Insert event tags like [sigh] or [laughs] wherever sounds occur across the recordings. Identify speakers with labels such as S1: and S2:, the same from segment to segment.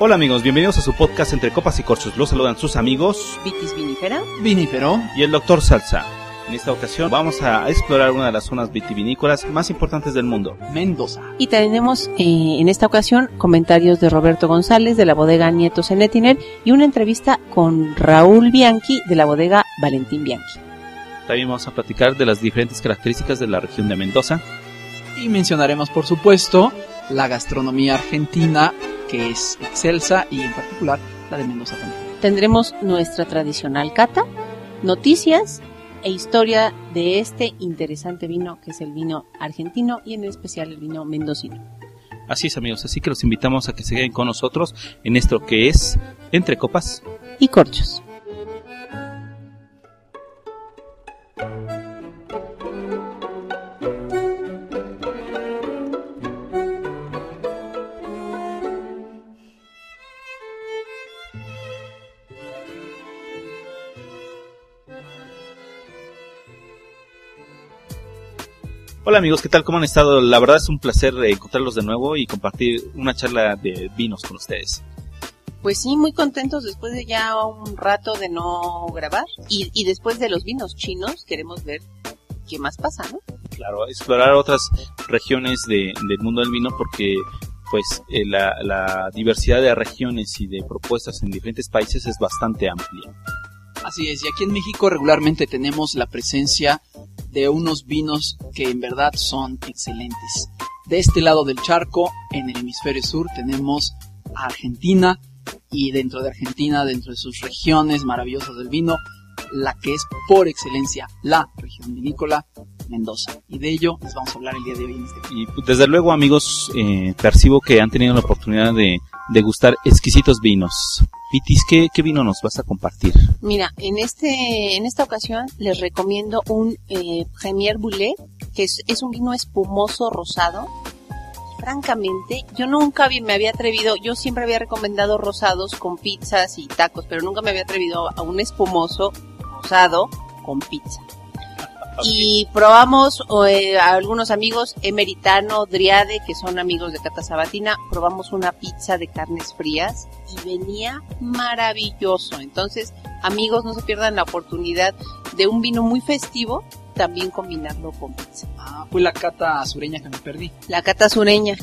S1: Hola amigos, bienvenidos a su podcast Entre Copas y Corchos. Los saludan sus amigos
S2: Vitis vinifera.
S3: Vinífero.
S1: y el Dr. Salsa. En esta ocasión vamos a explorar una de las zonas vitivinícolas más importantes del mundo.
S3: Mendoza.
S2: Y tenemos eh, en esta ocasión comentarios de Roberto González de la bodega Nietos en Etiner y una entrevista con Raúl Bianchi de la bodega Valentín Bianchi.
S1: También vamos a platicar de las diferentes características de la región de Mendoza.
S3: Y mencionaremos, por supuesto, la gastronomía argentina, que es excelsa, y en particular la de Mendoza también.
S2: Tendremos nuestra tradicional cata, noticias e historia de este interesante vino que es el vino argentino y en especial el vino mendocino.
S1: Así es amigos, así que los invitamos a que se queden con nosotros en esto que es Entre Copas.
S2: Y corchos.
S1: Hola amigos, ¿qué tal? ¿Cómo han estado? La verdad es un placer eh, encontrarlos de nuevo y compartir una charla de vinos con ustedes.
S2: Pues sí, muy contentos después de ya un rato de no grabar y, y después de los vinos chinos queremos ver qué más pasa, ¿no?
S1: Claro, explorar otras regiones de- del mundo del vino porque pues eh, la, la diversidad de regiones y de propuestas en diferentes países es bastante amplia.
S3: Así es, y aquí en México regularmente tenemos la presencia de unos vinos que en verdad son excelentes. De este lado del charco, en el hemisferio sur, tenemos a Argentina y dentro de Argentina, dentro de sus regiones maravillosas del vino, la que es por excelencia la región vinícola, Mendoza. Y de ello les vamos a hablar el día de hoy en este
S1: Y pues, desde luego amigos, eh, percibo que han tenido la oportunidad de degustar exquisitos vinos. Pitis, ¿qué, vino nos vas a compartir?
S2: Mira, en este en esta ocasión les recomiendo un eh, Premier Boulet, que es, es un vino espumoso rosado. Francamente, yo nunca me había atrevido, yo siempre había recomendado rosados con pizzas y tacos, pero nunca me había atrevido a un espumoso rosado con pizza. Y probamos eh, a algunos amigos, Emeritano, Driade, que son amigos de Cata Sabatina, probamos una pizza de carnes frías y venía maravilloso. Entonces, amigos, no se pierdan la oportunidad de un vino muy festivo, también combinarlo con pizza.
S3: Ah, fue la cata sureña que me perdí.
S2: La cata sureña,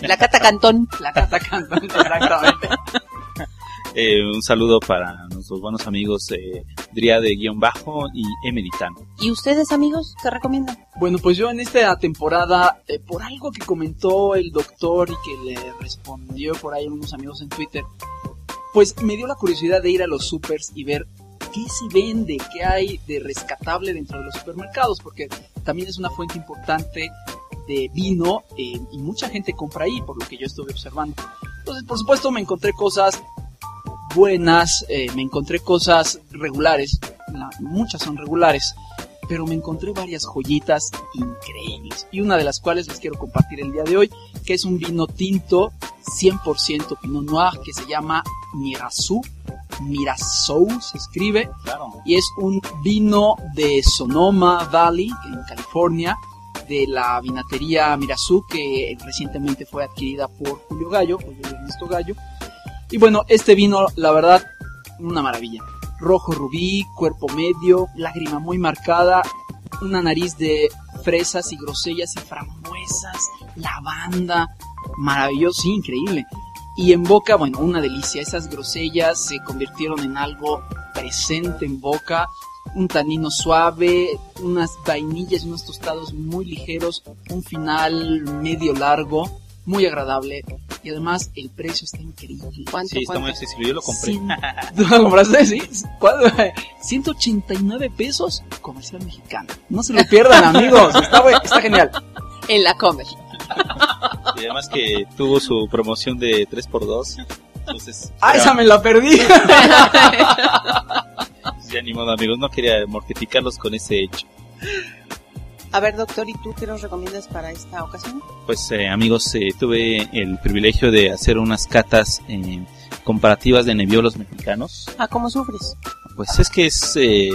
S2: la cata cantón. [laughs]
S3: La cata cantante, exactamente.
S1: Eh, un saludo para nuestros buenos amigos eh, Driade-Bajo y Emeritano.
S2: ¿Y ustedes, amigos, qué recomiendan?
S3: Bueno, pues yo en esta temporada, eh, por algo que comentó el doctor y que le respondió por ahí unos amigos en Twitter, pues me dio la curiosidad de ir a los supers y ver qué se vende, qué hay de rescatable dentro de los supermercados, porque también es una fuente importante de vino eh, y mucha gente compra ahí, por lo que yo estuve observando. Entonces, por supuesto, me encontré cosas buenas, eh, me encontré cosas regulares, la- muchas son regulares, pero me encontré varias joyitas increíbles y una de las cuales les quiero compartir el día de hoy, que es un vino tinto 100% Pinot Noir que se llama Mirasou, Mirasou se escribe,
S1: Claro.
S3: y es un vino de Sonoma Valley, en California, de la vinatería Mirasú, que recientemente fue adquirida por Julio Gallo, Julio Ernesto Gallo. Y bueno, este vino, la verdad, una maravilla. Rojo rubí, cuerpo medio, lágrima muy marcada, una nariz de fresas y grosellas y frambuesas, lavanda, maravilloso, increíble. Y en boca, bueno, una delicia. Esas grosellas se convirtieron en algo presente en boca. Un tanino suave, unas vainillas unos tostados muy ligeros. Un final medio largo, muy agradable. Y además el precio está increíble.
S2: ¿Cuánto,
S1: Sí, está muy accesible. Yo lo compré.
S3: Cien- ¿Tú [laughs] lo compraste? Sí. ¿Cuánto? [laughs] 189 pesos comercial mexicano. No se lo pierdan, [laughs] amigos. Está, está genial.
S2: En la Comer.
S1: Y además que tuvo su promoción de 3x2. Entonces,
S3: Ah, esa me la perdí.
S1: ya ni modo, amigos. No quería mortificarlos con ese hecho.
S2: A ver, doctor, ¿y tú qué nos recomiendas para esta ocasión?
S1: Pues eh, amigos, eh, tuve el privilegio de hacer unas catas eh, comparativas de nebiolos mexicanos.
S2: Ah, ¿cómo sufres?
S1: Pues es que es eh,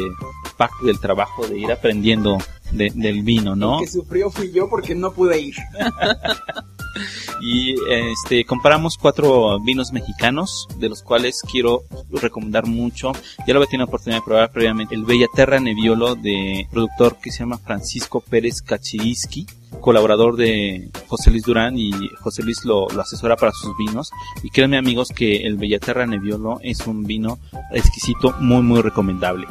S1: parte del trabajo de ir aprendiendo de- del vino, ¿no?
S3: El que sufrió fui yo porque no pude ir. [laughs] [laughs]
S1: y este compramos cuatro vinos mexicanos, de los cuales quiero recomendar mucho. Ya lo había tenido la oportunidad de probar previamente. El Bellaterra Nebbiolo de productor que se llama Francisco Pérez Kachirisky colaborador de José Luis Durán y José Luis lo, asesora para sus vinos. Y créanme amigos que el Bellaterra Nebbiolo es un vino exquisito, muy muy recomendable.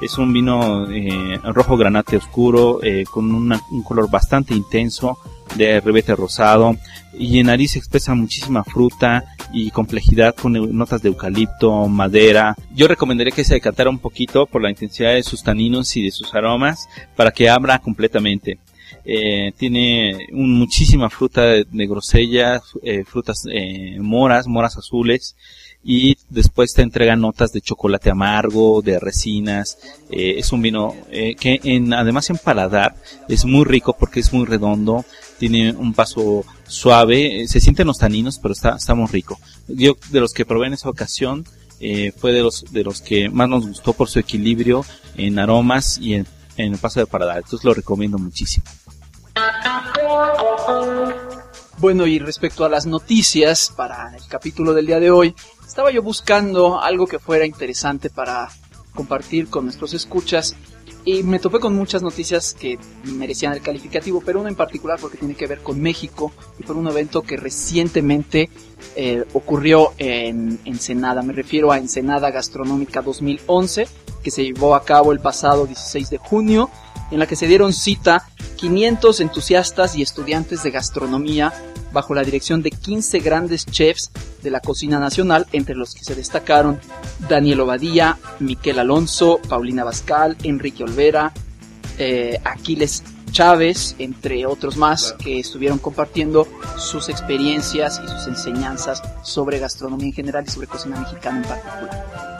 S1: Es un vino eh, rojo granate oscuro, eh, con un color bastante intenso, de ribete rosado, y en nariz expresa muchísima fruta y complejidad con notas de eucalipto, madera. Yo recomendaría que se decantara un poquito por la intensidad de sus taninos y de sus aromas para que abra completamente. Eh, tiene muchísima fruta de, de grosella, eh, frutas eh, moras, moras azules, y después te entrega notas de chocolate amargo, de resinas. Es un vino que además en paladar es muy rico porque es muy redondo, tiene un paso suave, eh, se sienten los taninos, pero está, está muy rico. Yo de los que probé en esa ocasión eh, fue de los, de los que más nos gustó por su equilibrio en aromas y en, el paso de paladar. Entonces lo recomiendo muchísimo.
S3: Bueno, y respecto a las noticias para el capítulo del día de hoy, estaba yo buscando algo que fuera interesante para compartir con nuestros escuchas y me topé con muchas noticias que merecían el calificativo, pero una en particular porque tiene que ver con México y por un evento que recientemente eh, ocurrió en Ensenada. Me refiero a Ensenada Gastronómica 2011, que se llevó a cabo el pasado 16 de junio, en la que se dieron cita 500 entusiastas y estudiantes de gastronomía bajo la dirección de 15 grandes chefs de la cocina nacional, entre los que se destacaron Daniel Obadía, Miquel Alonso, Paulina Bascal, Enrique Olvera, eh, Aquiles Chávez, entre otros más, que estuvieron compartiendo sus experiencias y sus enseñanzas sobre gastronomía en general y sobre cocina mexicana en particular.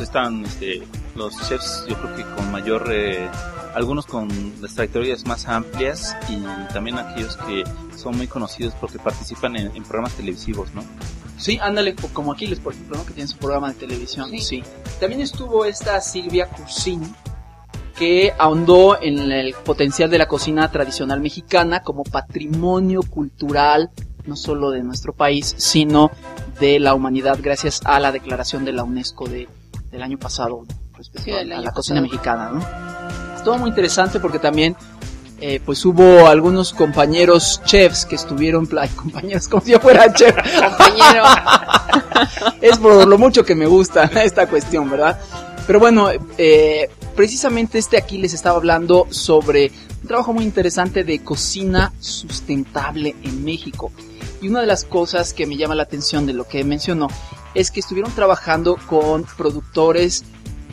S1: Están este, los chefs, yo creo que con mayor... Eh algunos con las trayectorias más amplias y también aquellos que son muy conocidos porque participan en, en programas televisivos, ¿no?
S3: Sí, ándale, como Aquiles, por ejemplo, ¿no? que tiene su programa de televisión. Sí. sí. También estuvo esta Silvia Cursin, que ahondó en el potencial de la cocina tradicional mexicana como patrimonio cultural, no solo de nuestro país, sino de la humanidad, gracias a la declaración de la UNESCO de, del año pasado respecto sí, a, a, la pasado. cocina mexicana, ¿no? estuvo muy interesante porque también eh, pues hubo algunos compañeros chefs que estuvieron, [laughs] ay, compañeros, como si yo fuera chef. Compañero. [laughs] es por lo mucho que me gusta [laughs] esta cuestión, ¿verdad? Pero bueno, eh, precisamente este aquí les estaba hablando sobre un trabajo muy interesante de cocina sustentable en México. Y una de las cosas que me llama la atención de lo que mencionó es que estuvieron trabajando con productores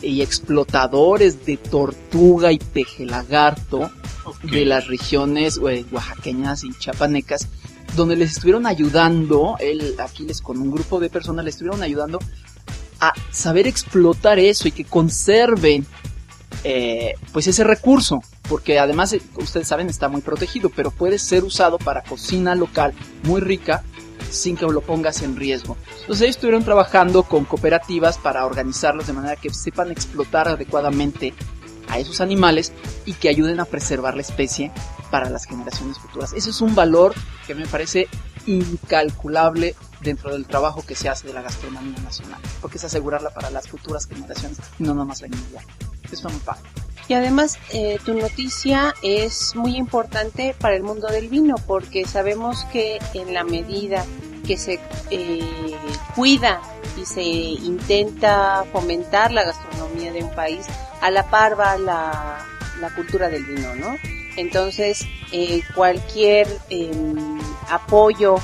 S3: y explotadores de tortuga y peje lagarto okay. de las regiones eh, oaxaqueñas y chapanecas, donde les estuvieron ayudando, él, Aquiles con un grupo de personas les estuvieron ayudando a saber explotar eso y que conserven eh, pues ese recurso, porque además eh, ustedes saben está muy protegido, pero puede ser usado para cocina local muy rica sin que lo pongas en riesgo. Entonces ellos estuvieron trabajando con cooperativas para organizarlos de manera que sepan explotar adecuadamente a esos animales y que ayuden a preservar la especie para las generaciones futuras. Eso es un valor que me parece incalculable dentro del trabajo que se hace de la gastronomía nacional, porque es asegurarla para las futuras generaciones y no nomás la inmediata. Eso es muy padre.
S2: Y además, eh, tu noticia es muy importante para el mundo del vino, porque sabemos que en la medida que se eh, cuida y se intenta fomentar la gastronomía de un país, a la par va la, la cultura del vino, ¿no? Entonces, eh, cualquier em, apoyo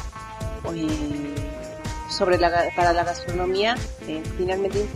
S2: sobre la, para la gastronomía eh, finalmente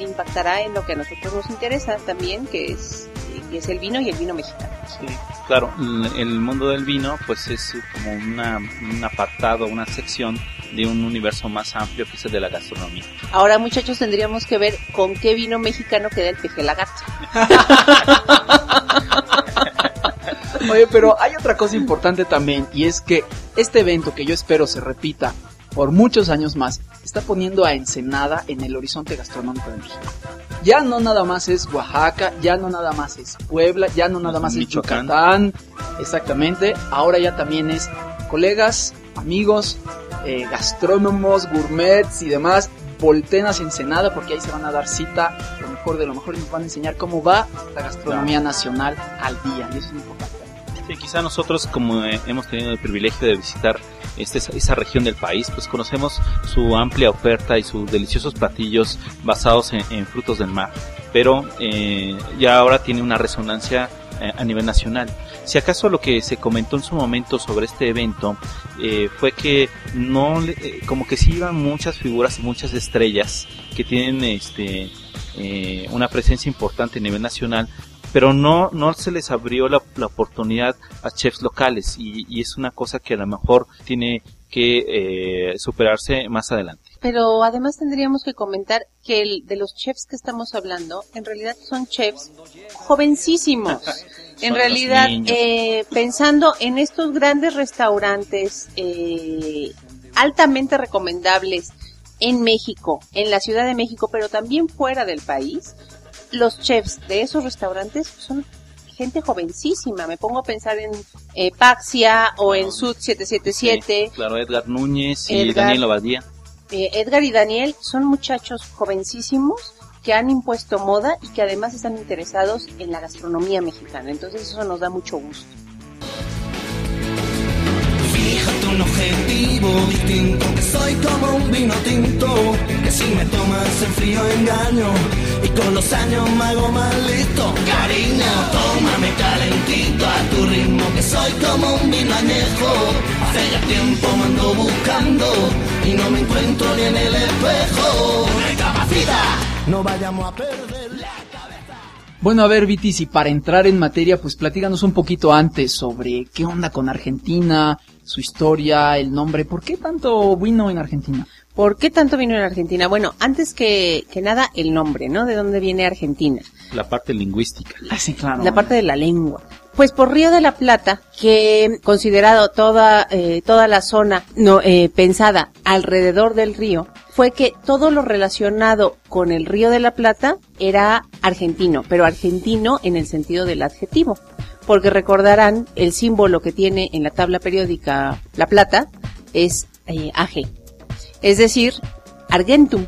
S2: impactará en lo que a nosotros nos interesa también, que es, que es el vino y el vino mexicano.
S1: Sí, claro, el mundo del vino pues es como una, un apartado, una sección de un universo más amplio que es el de la gastronomía.
S2: Ahora muchachos tendríamos que ver con qué vino mexicano queda el peje lagarto. [laughs]
S3: Oye, pero hay otra cosa importante también y es que este evento que yo espero se repita por muchos años más, está poniendo a Ensenada en el horizonte gastronómico de México. Ya no nada más es Oaxaca, ya no nada más es Puebla, ya no nada más es Yucatán, exactamente, ahora ya también es colegas, amigos, eh, gastrónomos, gourmets y demás, volteen hacia Ensenada porque ahí se van a dar cita, lo mejor de lo mejor y nos van a enseñar cómo va la gastronomía nacional al día y eso es importante.
S1: Sí, quizá nosotros como eh, hemos tenido el privilegio de visitar este, esa región del país, pues conocemos su amplia oferta y sus deliciosos platillos basados en, frutos del mar, pero eh, ya ahora tiene una resonancia eh, a nivel nacional. Si acaso lo que se comentó en su momento sobre este evento eh, fue que no, eh, como que sí iban muchas figuras y muchas estrellas que tienen este una presencia importante a nivel nacional, pero no, no se les abrió la, oportunidad a chefs locales y, y, es una cosa que a lo mejor tiene que superarse más adelante.
S2: Pero además tendríamos que comentar que el, de los chefs que estamos hablando, en realidad son chefs jovencísimos. [laughs] en realidad, eh, pensando en estos grandes restaurantes eh, altamente recomendables en México, en la Ciudad de México, pero también fuera del país, los chefs de esos restaurantes son gente jovencísima. Me pongo a pensar en eh, Paxia o en Sud 777.
S1: claro, Edgar Núñez y Daniel Abadía.
S2: Eh, Edgar y Daniel son muchachos jovencísimos que han impuesto moda y que además están interesados en la gastronomía mexicana. Entonces eso nos da mucho gusto.
S4: Un objetivo distinto, que soy como un vino tinto, que si me tomas el frío engaño, y con los años me hago más listo. Cariño, tómame calentito a tu ritmo, que soy como un vino añejo, hace ya tiempo me ando buscando, y no me encuentro ni en el espejo. Recapacita no vayamos a perder la cabeza.
S3: Bueno, a ver, Vitis, y para entrar en materia, pues platíganos un poquito antes sobre qué onda con Argentina, su historia, el nombre, ¿por qué tanto vino en Argentina?
S2: ¿Por qué tanto vino en Argentina? Bueno, antes que, que nada, el nombre, ¿no? ¿De dónde viene Argentina?
S1: La parte lingüística.
S3: Ah, sí, claro.
S2: La parte de la lengua. Pues por Río de la Plata, que considerado toda, eh, toda la zona no, eh, pensada alrededor del río, fue que todo lo relacionado con el Río de la Plata era argentino, pero argentino en el sentido del adjetivo. Porque recordarán el símbolo que tiene en la tabla periódica La Plata es eh, AG, es decir, Argentum.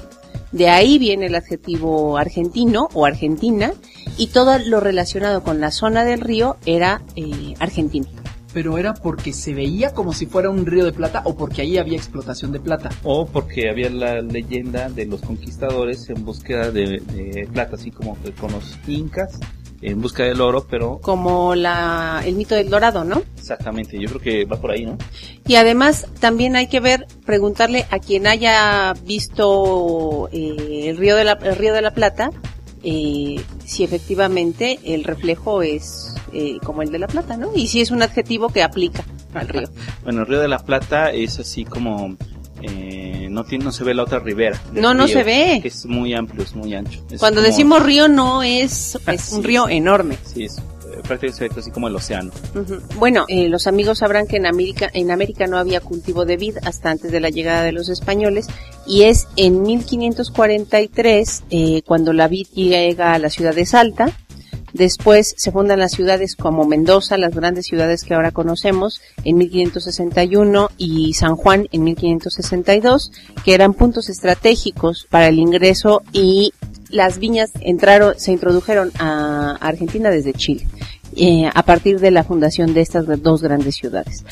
S2: De ahí viene el adjetivo argentino o argentina y todo lo relacionado con la zona del río era eh, argentino
S3: pero era porque se veía como si fuera un río de plata o porque ahí había explotación de plata.
S1: O porque había la leyenda de los conquistadores en búsqueda de, plata, así como con los incas en busca del oro, pero...
S2: Como la, el mito del dorado, ¿no?
S1: Exactamente, yo creo que va por ahí, ¿no?
S2: Y además también hay que ver, preguntarle a quien haya visto eh, el, río de la, el río de la Plata, eh, si efectivamente el reflejo es eh, como el de la plata, ¿no? Y si es un adjetivo que aplica al río. [laughs]
S1: Bueno, el río de la Plata es así como eh, no tiene, no se ve la otra ribera.
S2: No, no se ve.
S1: es muy amplio, es muy ancho.
S2: Cuando decimos río no es, [laughs] es un río enorme.
S1: Sí, es prácticamente así como el océano.
S2: Bueno, eh, los amigos sabrán que en América, en América no había cultivo de vid hasta antes de la llegada de los españoles y es en 1543 eh, cuando la vid llega a la ciudad de Salta. Después se fundan las ciudades como Mendoza, las grandes ciudades que ahora conocemos, en 1561 y San Juan en 1562, que eran puntos estratégicos para el ingreso y las viñas entraron, se introdujeron a Argentina desde Chile. Eh, a partir de la fundación de estas dos grandes ciudades.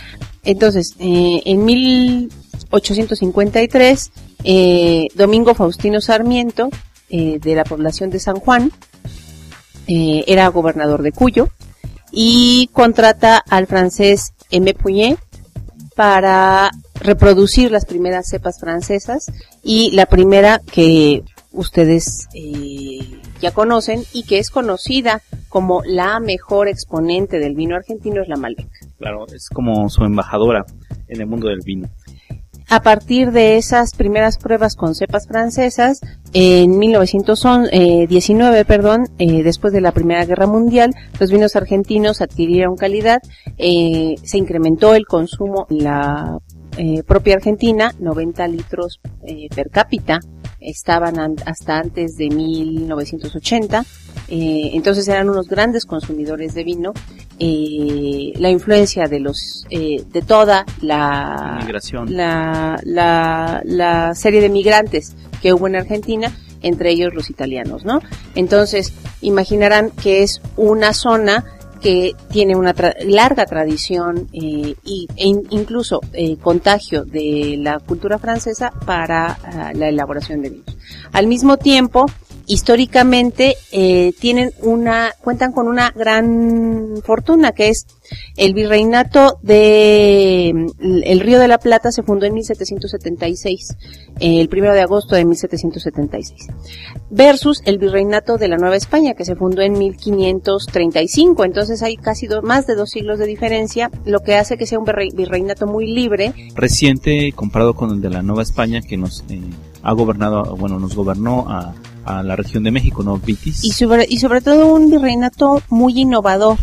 S2: Entonces, eh, en 1853, eh, Domingo Faustino Sarmiento, de la población de San Juan, era gobernador de Cuyo y contrata al francés M. Puñet para reproducir las primeras cepas francesas y la primera que ustedes ya conocen y que es conocida como la mejor exponente del vino argentino es la Malbec.
S1: Claro, es como su embajadora en el mundo del vino.
S2: A partir de esas primeras pruebas con cepas francesas, en 1919, eh, perdón, eh, después de la Primera Guerra Mundial, los vinos argentinos adquirieron calidad, eh, se incrementó el consumo en la propia Argentina, 90 litros per cápita estaban hasta antes de 1980, eh, entonces eran unos grandes consumidores de vino. eh, la influencia de los eh, de toda la
S1: Migración.
S2: la, la, la serie de migrantes que hubo en Argentina, entre ellos los italianos, ¿no? Entonces, imaginarán que es una zona que tiene una tra- larga tradición eh, y, e in- incluso eh, contagio de la cultura francesa para ah, la elaboración de vinos. Al mismo tiempo, históricamente eh, tienen una cuentan con una gran fortuna que es el virreinato de mm, el Río de la Plata se fundó en 1776, eh, el primero de agosto de 1776, versus el virreinato de la Nueva España que se fundó en 1535. Entonces hay casi do- más de dos siglos de diferencia, lo que hace que sea un virre- virreinato muy libre
S1: Reciente comparado con el de la Nueva España que nos eh, ha gobernado, bueno, nos gobernó a, a la región de México, ¿no? Vitis.
S2: y sobre, y sobre todo un virreinato muy innovador,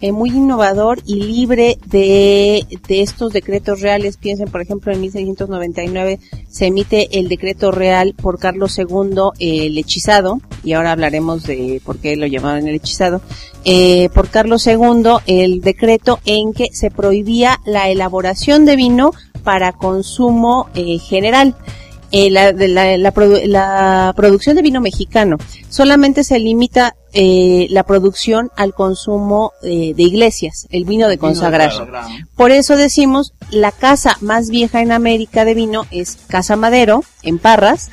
S2: eh, muy innovador y libre de, de estos decretos reales. Piensen, por ejemplo, en 1699 se emite el decreto real por Carlos II, el hechizado, y ahora hablaremos de por qué lo llamaban el hechizado, eh, por Carlos II, el decreto en que se prohibía la elaboración de vino para consumo eh, general. Eh, la, de la, la produ- la producción de vino mexicano solamente se limita eh, la producción al consumo eh, de iglesias, el vino de consagrar. Por eso decimos, la casa más vieja en América de vino es Casa Madero, en Parras,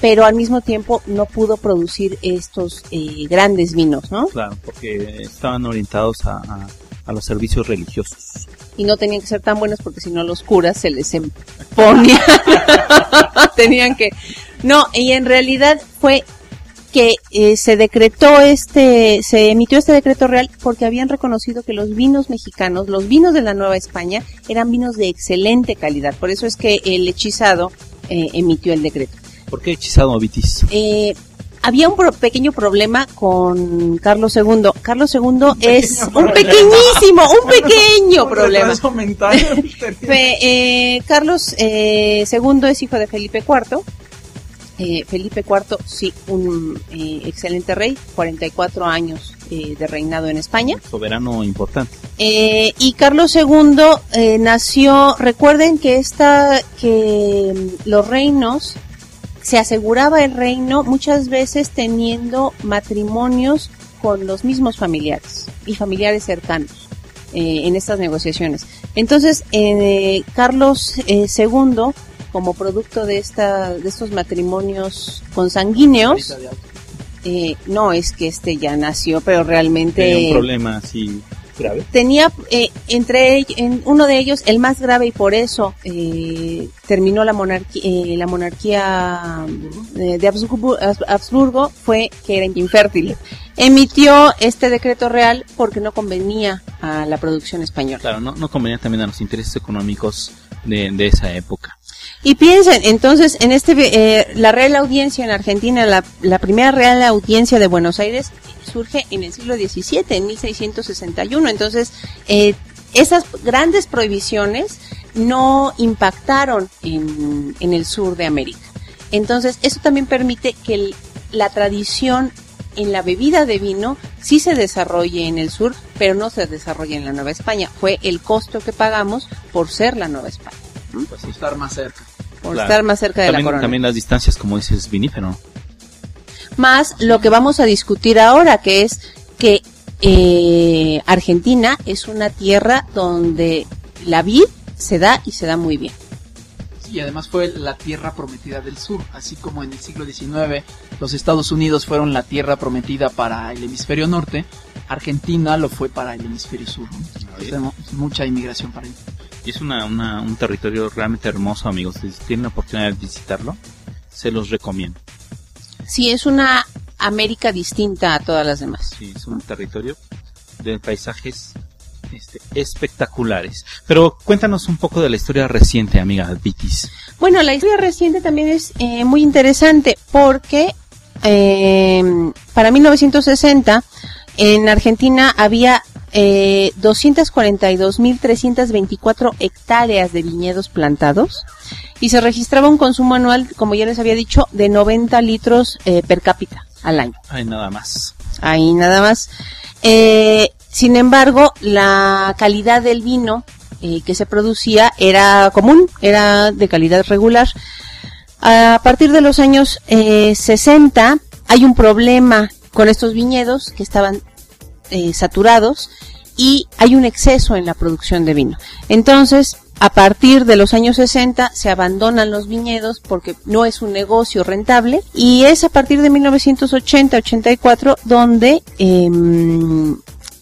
S2: pero al mismo tiempo no pudo producir estos eh, grandes vinos, ¿no?
S1: Claro, porque estaban orientados a, a- a los servicios religiosos.
S2: Y no tenían que ser tan buenos porque si no los curas se les em- ponían. [laughs] tenían que... No, y en realidad fue que eh, se decretó este, se emitió este decreto real porque habían reconocido que los vinos mexicanos, los vinos de la Nueva España, eran vinos de excelente calidad. Por eso es que el hechizado eh, emitió el decreto.
S1: ¿Por qué hechizado Vitis?
S2: Eh, había un pro- pequeño problema con Carlos II. Carlos II es un pequeñísimo, un pequeño problema. [laughs] eh, Carlos eh, II es hijo de Felipe IV. Eh, Felipe IV, sí, un eh, excelente rey, 44 años eh, de reinado en España.
S1: Soberano importante.
S2: Eh, y Carlos II eh, nació, recuerden que esta, que mm, los reinos, se aseguraba el reino muchas veces teniendo matrimonios con los mismos familiares y familiares cercanos eh, en estas negociaciones. Entonces, eh, Carlos eh, II, como producto de esta, de estos matrimonios consanguíneos, eh, no es que este ya nació, pero realmente
S1: Tenía un problema así grave.
S2: tenía eh, entre en uno de ellos el más grave y por eso eh, terminó la monarquía eh, la monarquía eh, de Habsburgo, Habsburgo fue que era infértil emitió este decreto real porque no convenía a la producción española
S1: Claro, no, no convenía también a los intereses económicos de, de esa época.
S2: Y piensen, entonces, en este, eh, la Real Audiencia en Argentina, la, la primera Real Audiencia de Buenos Aires surge en el siglo XVII, en 1661. Entonces, eh, esas grandes prohibiciones no impactaron en, en el sur de América. Entonces, eso también permite que el- la tradición en la bebida de vino sí se desarrolle en el sur, pero no se desarrolla en la Nueva España. Fue el costo que pagamos por ser la Nueva España,
S3: Pues estar más cerca.
S2: por
S1: Claro.
S2: estar más cerca de la
S1: También,
S2: corona.
S1: también las distancias, como dices, vinífero.
S2: Más lo que vamos a discutir ahora, que es que eh, Argentina es una tierra donde la vid se da y se da muy bien.
S3: Y además fue la tierra prometida del sur, así como en el siglo XIX los Estados Unidos fueron la tierra prometida para el hemisferio norte, Argentina lo fue para el hemisferio sur. ¿no? Tenemos mucha inmigración para.
S1: Y es una, una- un territorio realmente hermoso, amigos. Si tienen la oportunidad de visitarlo, se los recomiendo.
S2: Sí, es una América distinta a todas las demás.
S1: Sí, es un territorio de paisajes este, espectaculares. Pero cuéntanos un poco de la historia reciente, amiga Vitis.
S2: Bueno, la historia reciente también es eh, muy interesante porque eh, para 1960 en Argentina había eh, 242.324 hectáreas de viñedos plantados y se registraba un consumo anual, como ya les había dicho, de 90 litros eh, per cápita al año.
S1: Ay, nada más.
S2: Ahí nada más. Eh, sin embargo, la calidad del vino eh, que se producía era común, era de calidad regular. A partir de los años eh, 60 hay un problema con estos viñedos que estaban eh, saturados y hay un exceso en la producción de vino. Entonces, a partir de los años 60 se abandonan los viñedos porque no es un negocio rentable y es a partir de 1980-84 donde eh,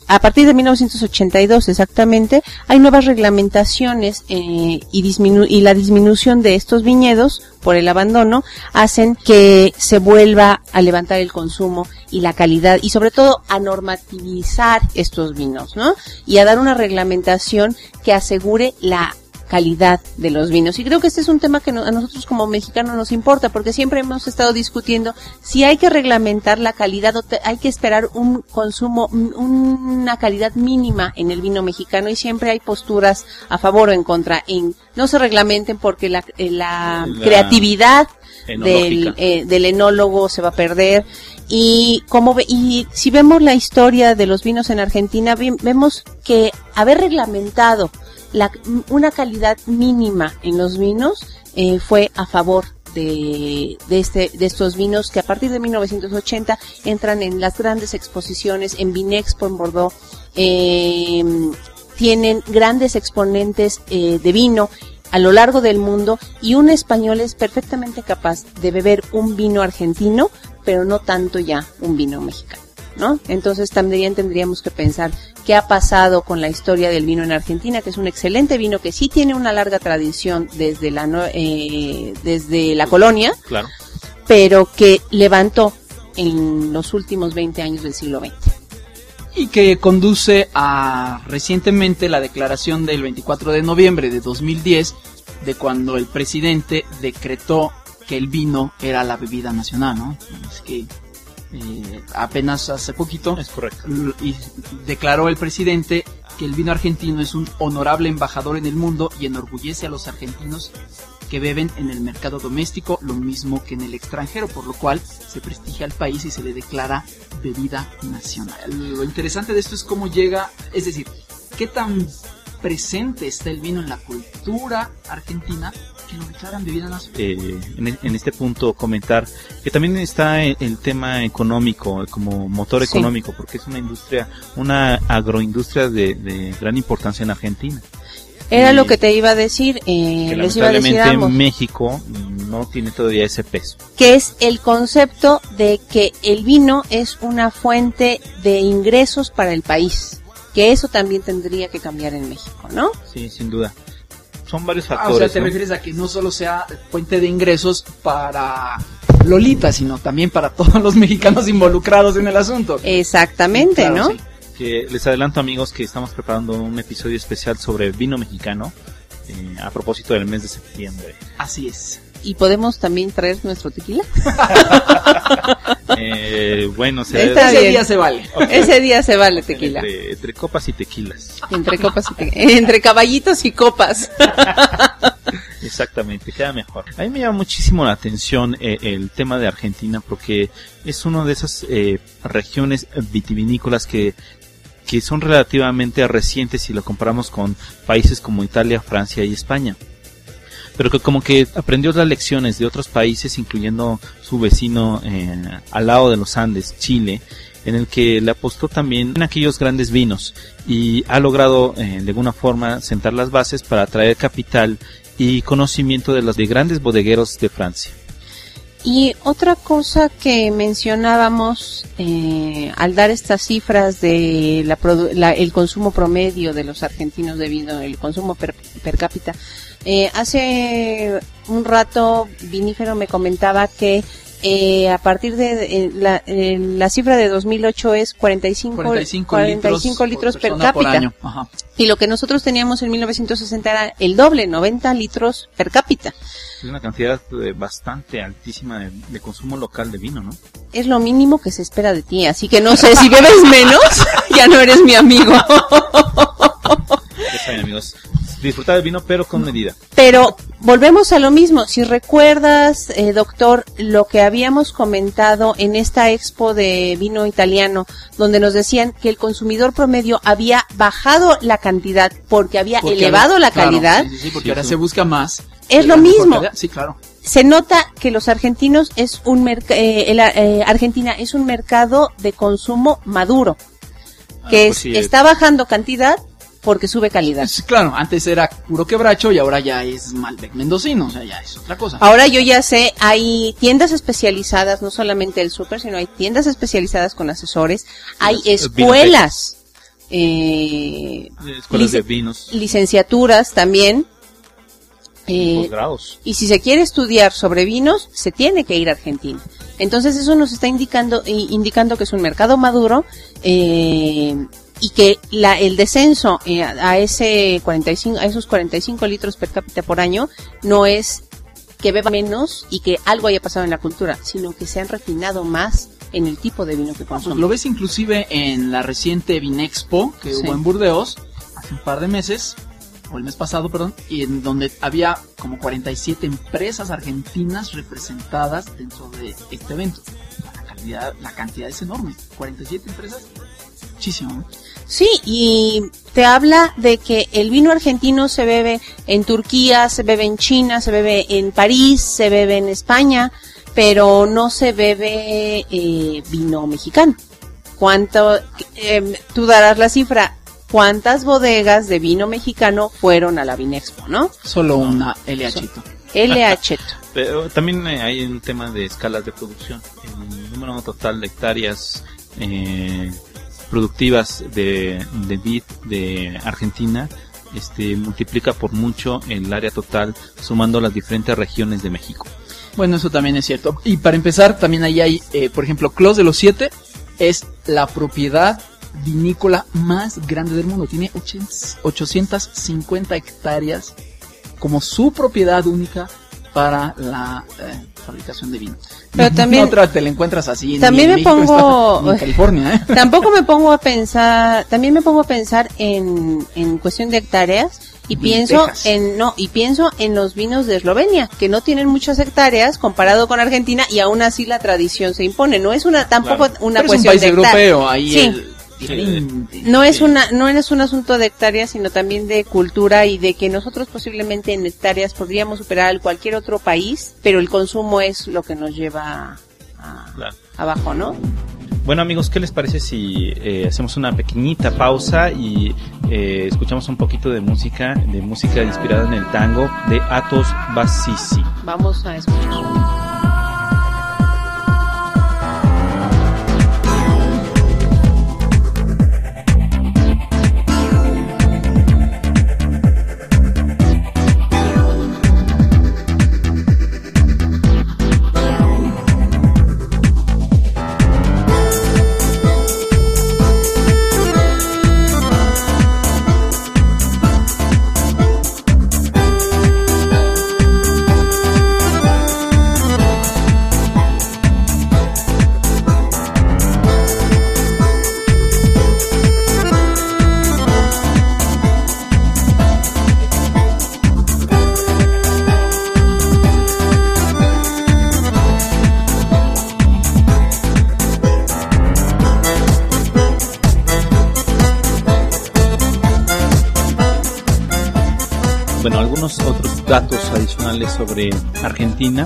S2: a partir de 1982 exactamente, hay nuevas reglamentaciones eh, y, y la disminución de estos viñedos por el abandono hacen que se vuelva a levantar el consumo y la calidad y sobre todo a normativizar estos vinos, ¿no? Y a dar una reglamentación que asegure la calidad de los vinos. Y creo que este es un tema que a nosotros como mexicanos nos importa, porque siempre hemos estado discutiendo si hay que reglamentar la calidad o hay que esperar un consumo, una calidad mínima en el vino mexicano y siempre hay posturas a favor o en contra. En, no se reglamenten porque la, eh, la, creatividad del, eh, del enólogo se va a perder y como ve, y si vemos la historia de los vinos en Argentina vemos que haber reglamentado la, una calidad mínima en los vinos eh, fue a favor de, de, este, de estos vinos que a partir de 1980 entran en las grandes exposiciones en Vinexpo en Bordeaux. Eh, tienen grandes exponentes eh, de vino a lo largo del mundo y un español es perfectamente capaz de beber un vino argentino, pero no tanto ya un vino mexicano. ¿No? Entonces también tendríamos que pensar qué ha pasado con la historia del vino en Argentina, que es un excelente vino que sí tiene una larga tradición desde la, eh, desde la colonia,
S1: claro.
S2: pero que levantó en los últimos 20 años del siglo XX.
S3: Y que conduce a recientemente la declaración del 24 de noviembre de 2010 de cuando el presidente decretó que el vino era la bebida nacional, ¿no? Es que eh, apenas hace poquito.
S1: Es correcto.
S3: Y declaró el presidente que el vino argentino es un honorable embajador en el mundo y enorgullece a los argentinos que beben en el mercado doméstico lo mismo que en el extranjero, por lo cual se prestigia al país y se le declara bebida nacional. Lo interesante de esto es cómo llega, es decir, qué tan presente está el vino en la cultura argentina que lo declaran bebida nacional.
S1: Eh, en, en, este punto comentar que también está el, el tema económico como motor sí. económico porque es una industria, una agroindustria de, de gran importancia en Argentina.
S2: Era y lo que te iba a decir, eh,
S1: que
S2: les iba a decir
S1: a México no tiene todavía ese peso.
S2: Que es el concepto de que el vino es una fuente de ingresos para el país que eso también tendría que cambiar en México, ¿no?
S1: Sí, sin duda. Son varios factores.
S3: Ah, o sea, te
S1: ¿no?
S3: refieres a que no solo sea fuente de ingresos para Lolita, sino también para todos los [laughs] mexicanos involucrados en el asunto.
S2: Exactamente, claro, ¿no? Sí.
S1: Que les adelanto amigos que estamos preparando un episodio especial sobre vino mexicano eh, a propósito del mes de septiembre.
S3: Así es.
S2: ¿Y podemos también traer nuestro tequila?
S1: eh, bueno, se
S3: Ese bien. día se vale.
S2: Okay. Ese día se vale tequila.
S1: Entre, entre copas y tequilas.
S2: Entre copas y tequilas. Entre caballitos y copas.
S1: Exactamente, queda mejor. A mí me llama muchísimo la atención eh, el tema de Argentina porque es una de esas eh, regiones vitivinícolas que que son relativamente recientes si lo comparamos con países como Italia, Francia y España pero que como que aprendió las lecciones de otros países, incluyendo su vecino eh, al lado de los Andes, Chile, en el que le apostó también en aquellos grandes vinos y ha logrado eh, de alguna forma sentar las bases para atraer capital y conocimiento de los de grandes bodegueros de Francia.
S2: Y otra cosa que mencionábamos eh, al dar estas cifras de la, la, el consumo promedio de los argentinos de vino, el consumo per, per cápita, eh, hace un rato Vinífero me comentaba que eh, a partir de eh, la, eh, la, cifra de 2008 es 45,
S3: 45,
S2: 45 litros, litros per cápita. Y lo que nosotros teníamos en 1960 era el doble, 90 litros per cápita.
S1: Es una cantidad bastante altísima de, de, consumo local de vino, ¿no?
S2: Es lo mínimo que se espera de ti, así que no sé, si bebes menos, [laughs] ya no eres mi amigo.
S1: ya saben, amigos, disfrutar del vino, pero con medida.
S2: Pero volvemos a lo mismo. Si recuerdas, eh, doctor, lo que habíamos comentado en esta expo de vino italiano, donde nos decían que el consumidor promedio había bajado la cantidad porque había
S3: Porque
S2: elevado
S3: ahora-
S2: la
S3: claro,
S2: calidad,
S3: sí, sí, sí, porque ahora se busca más.
S2: Es lo mismo.
S3: Sí, claro.
S2: se nota que los argentinos es un merc- eh, el, eh, Argentina es un mercado de consumo maduro, que
S1: pues
S2: es-
S1: sí,
S2: está bajando cantidad porque sube calidad.
S3: Claro, antes era puro quebracho y ahora ya es Malbec mendocino, o sea, ya es otra cosa.
S2: Ahora yo ya sé, hay tiendas especializadas, no solamente el súper, sino hay tiendas especializadas con asesores, hay
S1: Las
S2: escuelas, eh,
S1: Escuelas de vinos,
S2: licenciaturas también. eh,
S1: posgrados.
S2: y si se quiere estudiar sobre vinos, se tiene que ir a Argentina. Entonces eso nos está indicando indicando que es un mercado maduro eh, y que la, el descenso eh, a ese 45 a esos 45 litros per cápita por año no es que beba menos y que algo haya pasado en la cultura, sino que se han refinado más en el tipo de vino que consumen.
S3: lo ves inclusive en la reciente Vinexpo que
S2: Sí.
S3: hubo en Burdeos hace un par de meses, o el mes pasado, perdón, y en donde había como 47 empresas argentinas representadas dentro de este evento. La calidad, la cantidad es enorme. 47 empresas, muchísimo.
S2: Sí, y te habla de que el vino argentino se bebe en Turquía, se bebe en China, se bebe en París, se bebe en España, pero no se bebe eh, vino mexicano. ¿Cuánto? em, tú darás la cifra. ¿Cuántas bodegas de vino mexicano fueron a la Vinexpo, no?
S3: Solo una LHito.
S2: LH. [laughs]
S1: Pero también eh, hay un tema de escalas de producción. El número total de hectáreas eh, productivas de, de vid de Argentina este, multiplica por mucho el área total sumando las diferentes regiones de México.
S3: Bueno, eso también es cierto. Y para empezar, también ahí hay, eh, por ejemplo, Clos de los Siete es la propiedad vinícola más grande del mundo. Tiene 800 850 hectáreas como su propiedad única para la eh, fabricación de vino.
S2: Pero también-
S3: No te la encuentras así.
S2: también
S3: en
S2: me
S3: México
S2: pongo-
S3: está- ni en [laughs] California, ¿eh? [laughs]
S2: Tampoco me pongo a pensar, también me pongo a pensar en, en cuestión de hectáreas y pienso en no y pienso en los vinos de Eslovenia que no tienen muchas hectáreas comparado con Argentina y aún así la tradición se impone. No es una tampoco
S1: Claro.
S2: una
S3: Pero es un
S2: cuestión
S3: país
S2: de hectáreas.
S3: europeo, ahí
S2: Sí.
S3: el diferente.
S2: No es una no es un asunto de hectáreas, sino también de cultura y de que nosotros posiblemente en hectáreas podríamos superar a cualquier otro país, pero el consumo es lo que nos lleva a-
S1: Claro.
S2: abajo, ¿no?
S1: Bueno amigos, ¿qué les parece si eh, hacemos una pequeñita pausa y eh, escuchamos un poquito de música, de música inspirada en el tango de Atos Basisi?
S2: Vamos a escuchar.
S1: Algunos otros datos adicionales sobre Argentina.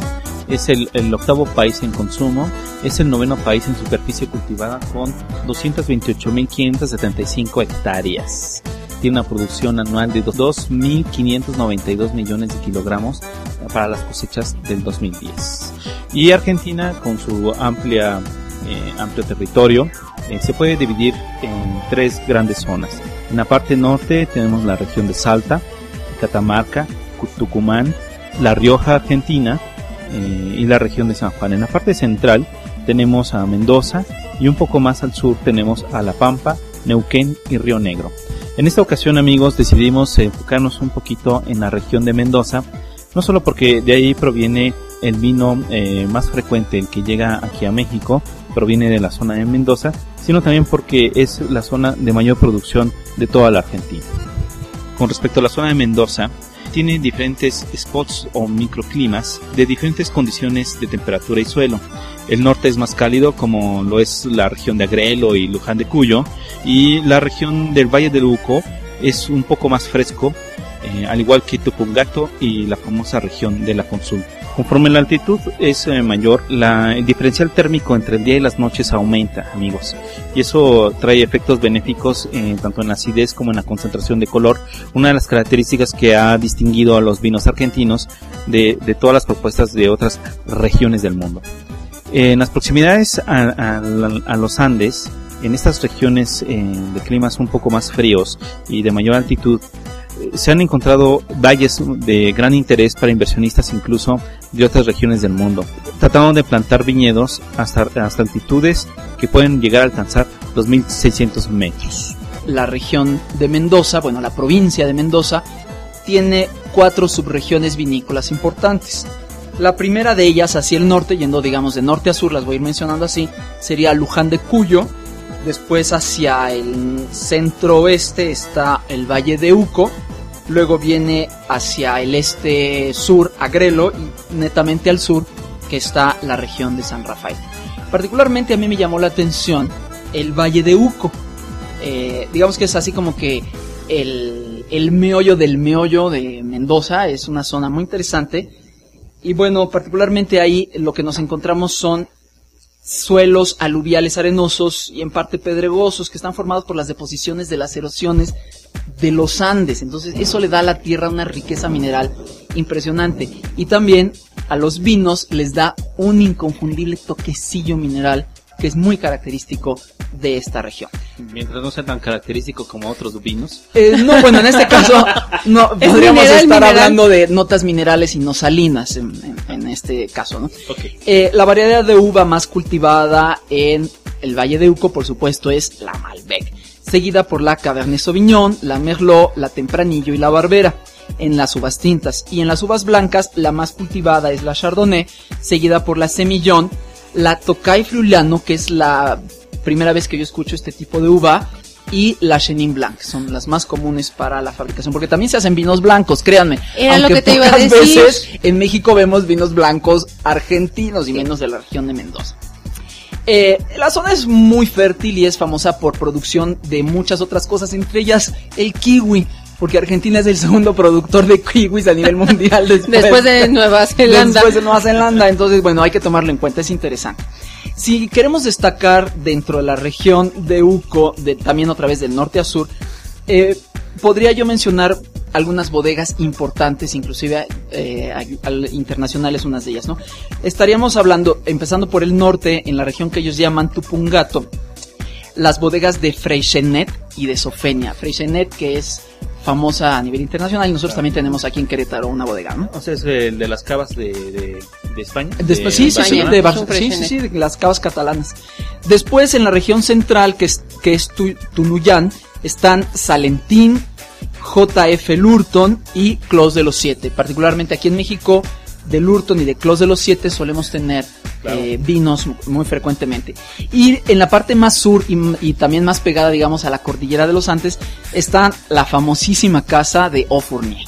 S1: Es el, el octavo país en consumo, es el noveno país en superficie cultivada con 228.575 hectáreas. Tiene una producción anual de 2.592 millones de kilogramos para las cosechas del 2010. Y Argentina, con su amplia, eh, amplio territorio, eh, se puede dividir en tres grandes zonas. En la parte norte tenemos la región de Salta, Catamarca, Cu- Tucumán, La Rioja, Argentina eh, y la región de San Juan. En la parte central tenemos a Mendoza y un poco más al sur tenemos a La Pampa, Neuquén y Río Negro. En esta ocasión amigos decidimos enfocarnos un poquito en la región de Mendoza, no solo porque de ahí proviene el vino eh, más frecuente, el que llega aquí a México, proviene de la zona de Mendoza, sino también porque es la zona de mayor producción de toda la Argentina. Con respecto a la zona de Mendoza, tiene diferentes spots o microclimas de diferentes condiciones de temperatura y suelo. El norte es más cálido como lo es la región de Agrelo y Luján de Cuyo y la región del Valle del Uco es un poco más fresco, eh, al igual que Tupungato y la famosa región de la Consul. Conforme la altitud es eh, mayor, la, el diferencial térmico entre el día y las noches aumenta, amigos. Y eso trae efectos benéficos eh, tanto en la acidez como en la concentración de color. Una de las características que ha distinguido a los vinos argentinos de, todas las propuestas de otras regiones del mundo. En las proximidades a, los Andes, en estas regiones de climas un poco más fríos y de mayor altitud, se han encontrado valles de gran interés para inversionistas incluso de otras regiones del mundo, tratando de plantar viñedos hasta, hasta altitudes que pueden llegar a alcanzar los 1600 metros.
S3: La región de Mendoza, bueno, la provincia de Mendoza, tiene cuatro subregiones vinícolas importantes. La primera de ellas, hacia el norte, yendo digamos de norte a sur, las voy a ir mencionando así, sería Luján de Cuyo. Después hacia el centro oeste está el Valle de Uco. Luego viene hacia el este sur Agrelo y netamente al sur que está la región de San Rafael. Particularmente a mí me llamó la atención el Valle de Uco. Eh, digamos que es así como que el, el meollo del meollo de Mendoza es una zona muy interesante. Y bueno, particularmente ahí lo que nos encontramos son suelos aluviales arenosos y en parte pedregosos que están formados por las deposiciones de las erosiones de los Andes. Entonces eso le da a la tierra una riqueza mineral impresionante. Y también a los vinos les da un inconfundible toquecillo mineral que es muy característico de esta región.
S1: Mientras no sea tan característico como otros vinos.
S3: Eh, no, bueno, en este caso [laughs] no
S2: Es
S3: podríamos
S2: mineral,
S3: estar
S2: mineral.
S3: hablando de notas minerales y no salinas en, en- en este caso, ¿no?
S1: Ok.
S3: Eh, la variedad de uva más cultivada en el Valle de Uco, por supuesto, es la Malbec, seguida por la Cabernet Sauvignon, la Merlot, la Tempranillo y la Barbera. En las uvas tintas y en las uvas blancas, la más cultivada es la Chardonnay, seguida por la Semillón, la Tokai Friulano, que es la primera vez que yo escucho este tipo de uva, y la Chenin Blanc, que son las más comunes para la fabricación, porque también se hacen vinos blancos, créanme.
S2: Era lo
S3: Aunque
S2: que te iba a decir.
S3: veces en México vemos vinos blancos argentinos y menos de la región de Mendoza. Eh, la zona es muy fértil y es famosa por producción de muchas otras cosas, entre ellas el kiwi, porque Argentina es el segundo productor de kiwis a nivel mundial [laughs] después,
S2: Después de Nueva Zelanda.
S3: Después de Nueva Zelanda, entonces bueno, hay que tomarlo en cuenta, es interesante. Si queremos destacar dentro de la región de Uco, de, también otra vez del norte a sur, eh, podría yo mencionar algunas bodegas importantes, inclusive eh, al- al- internacionales, unas de ellas, ¿no? Estaríamos hablando, empezando por el norte, en la región que ellos llaman Tupungato, las bodegas de Freixenet y de Sofenia. Freixenet, que es famosa a nivel internacional, y nosotros también tenemos aquí en Querétaro una bodega, ¿no?
S1: O sea, es el de las cavas de, de, de España.
S3: Después,
S1: de
S3: sí, sí, sí, de sí, sí,
S2: Freixenet.
S3: sí, de las cavas catalanas. Después, en la región central, que es, que es Tu- Tunuyán, están Salentín, JF Lurton y Clos de los Siete. Particularmente aquí en México, de Lurton y de Clos de los Siete solemos tener
S1: Claro.
S3: eh, vinos muy frecuentemente. Y en la parte más sur y, y también más pegada, digamos, a la cordillera de los Andes, está la famosísima casa de Ofournier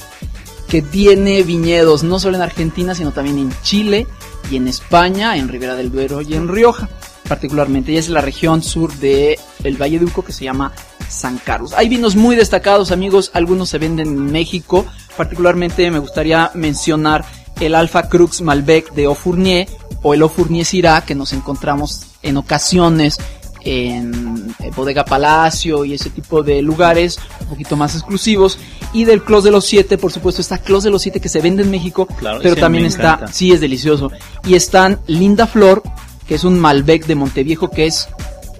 S3: que tiene viñedos no solo en Argentina, sino también en Chile y en España, en Ribera del Duero y en Rioja, particularmente. Y es la región sur de el Valle de Uco que se llama San Carlos. Hay vinos muy destacados, amigos, algunos se venden en México, particularmente me gustaría mencionar el Alpha Crux Malbec de Ofournier o el Ofournier Syrah que nos encontramos en ocasiones en eh, Bodega Palacio y ese tipo de lugares un poquito más exclusivos. Y del Clos de los Siete, por supuesto, está Clos de los Siete que se vende en México,
S1: Claro,
S3: pero también está,
S1: encanta.
S3: sí, es delicioso. Y están Linda Flor, que es un Malbec de Monteviejo, que es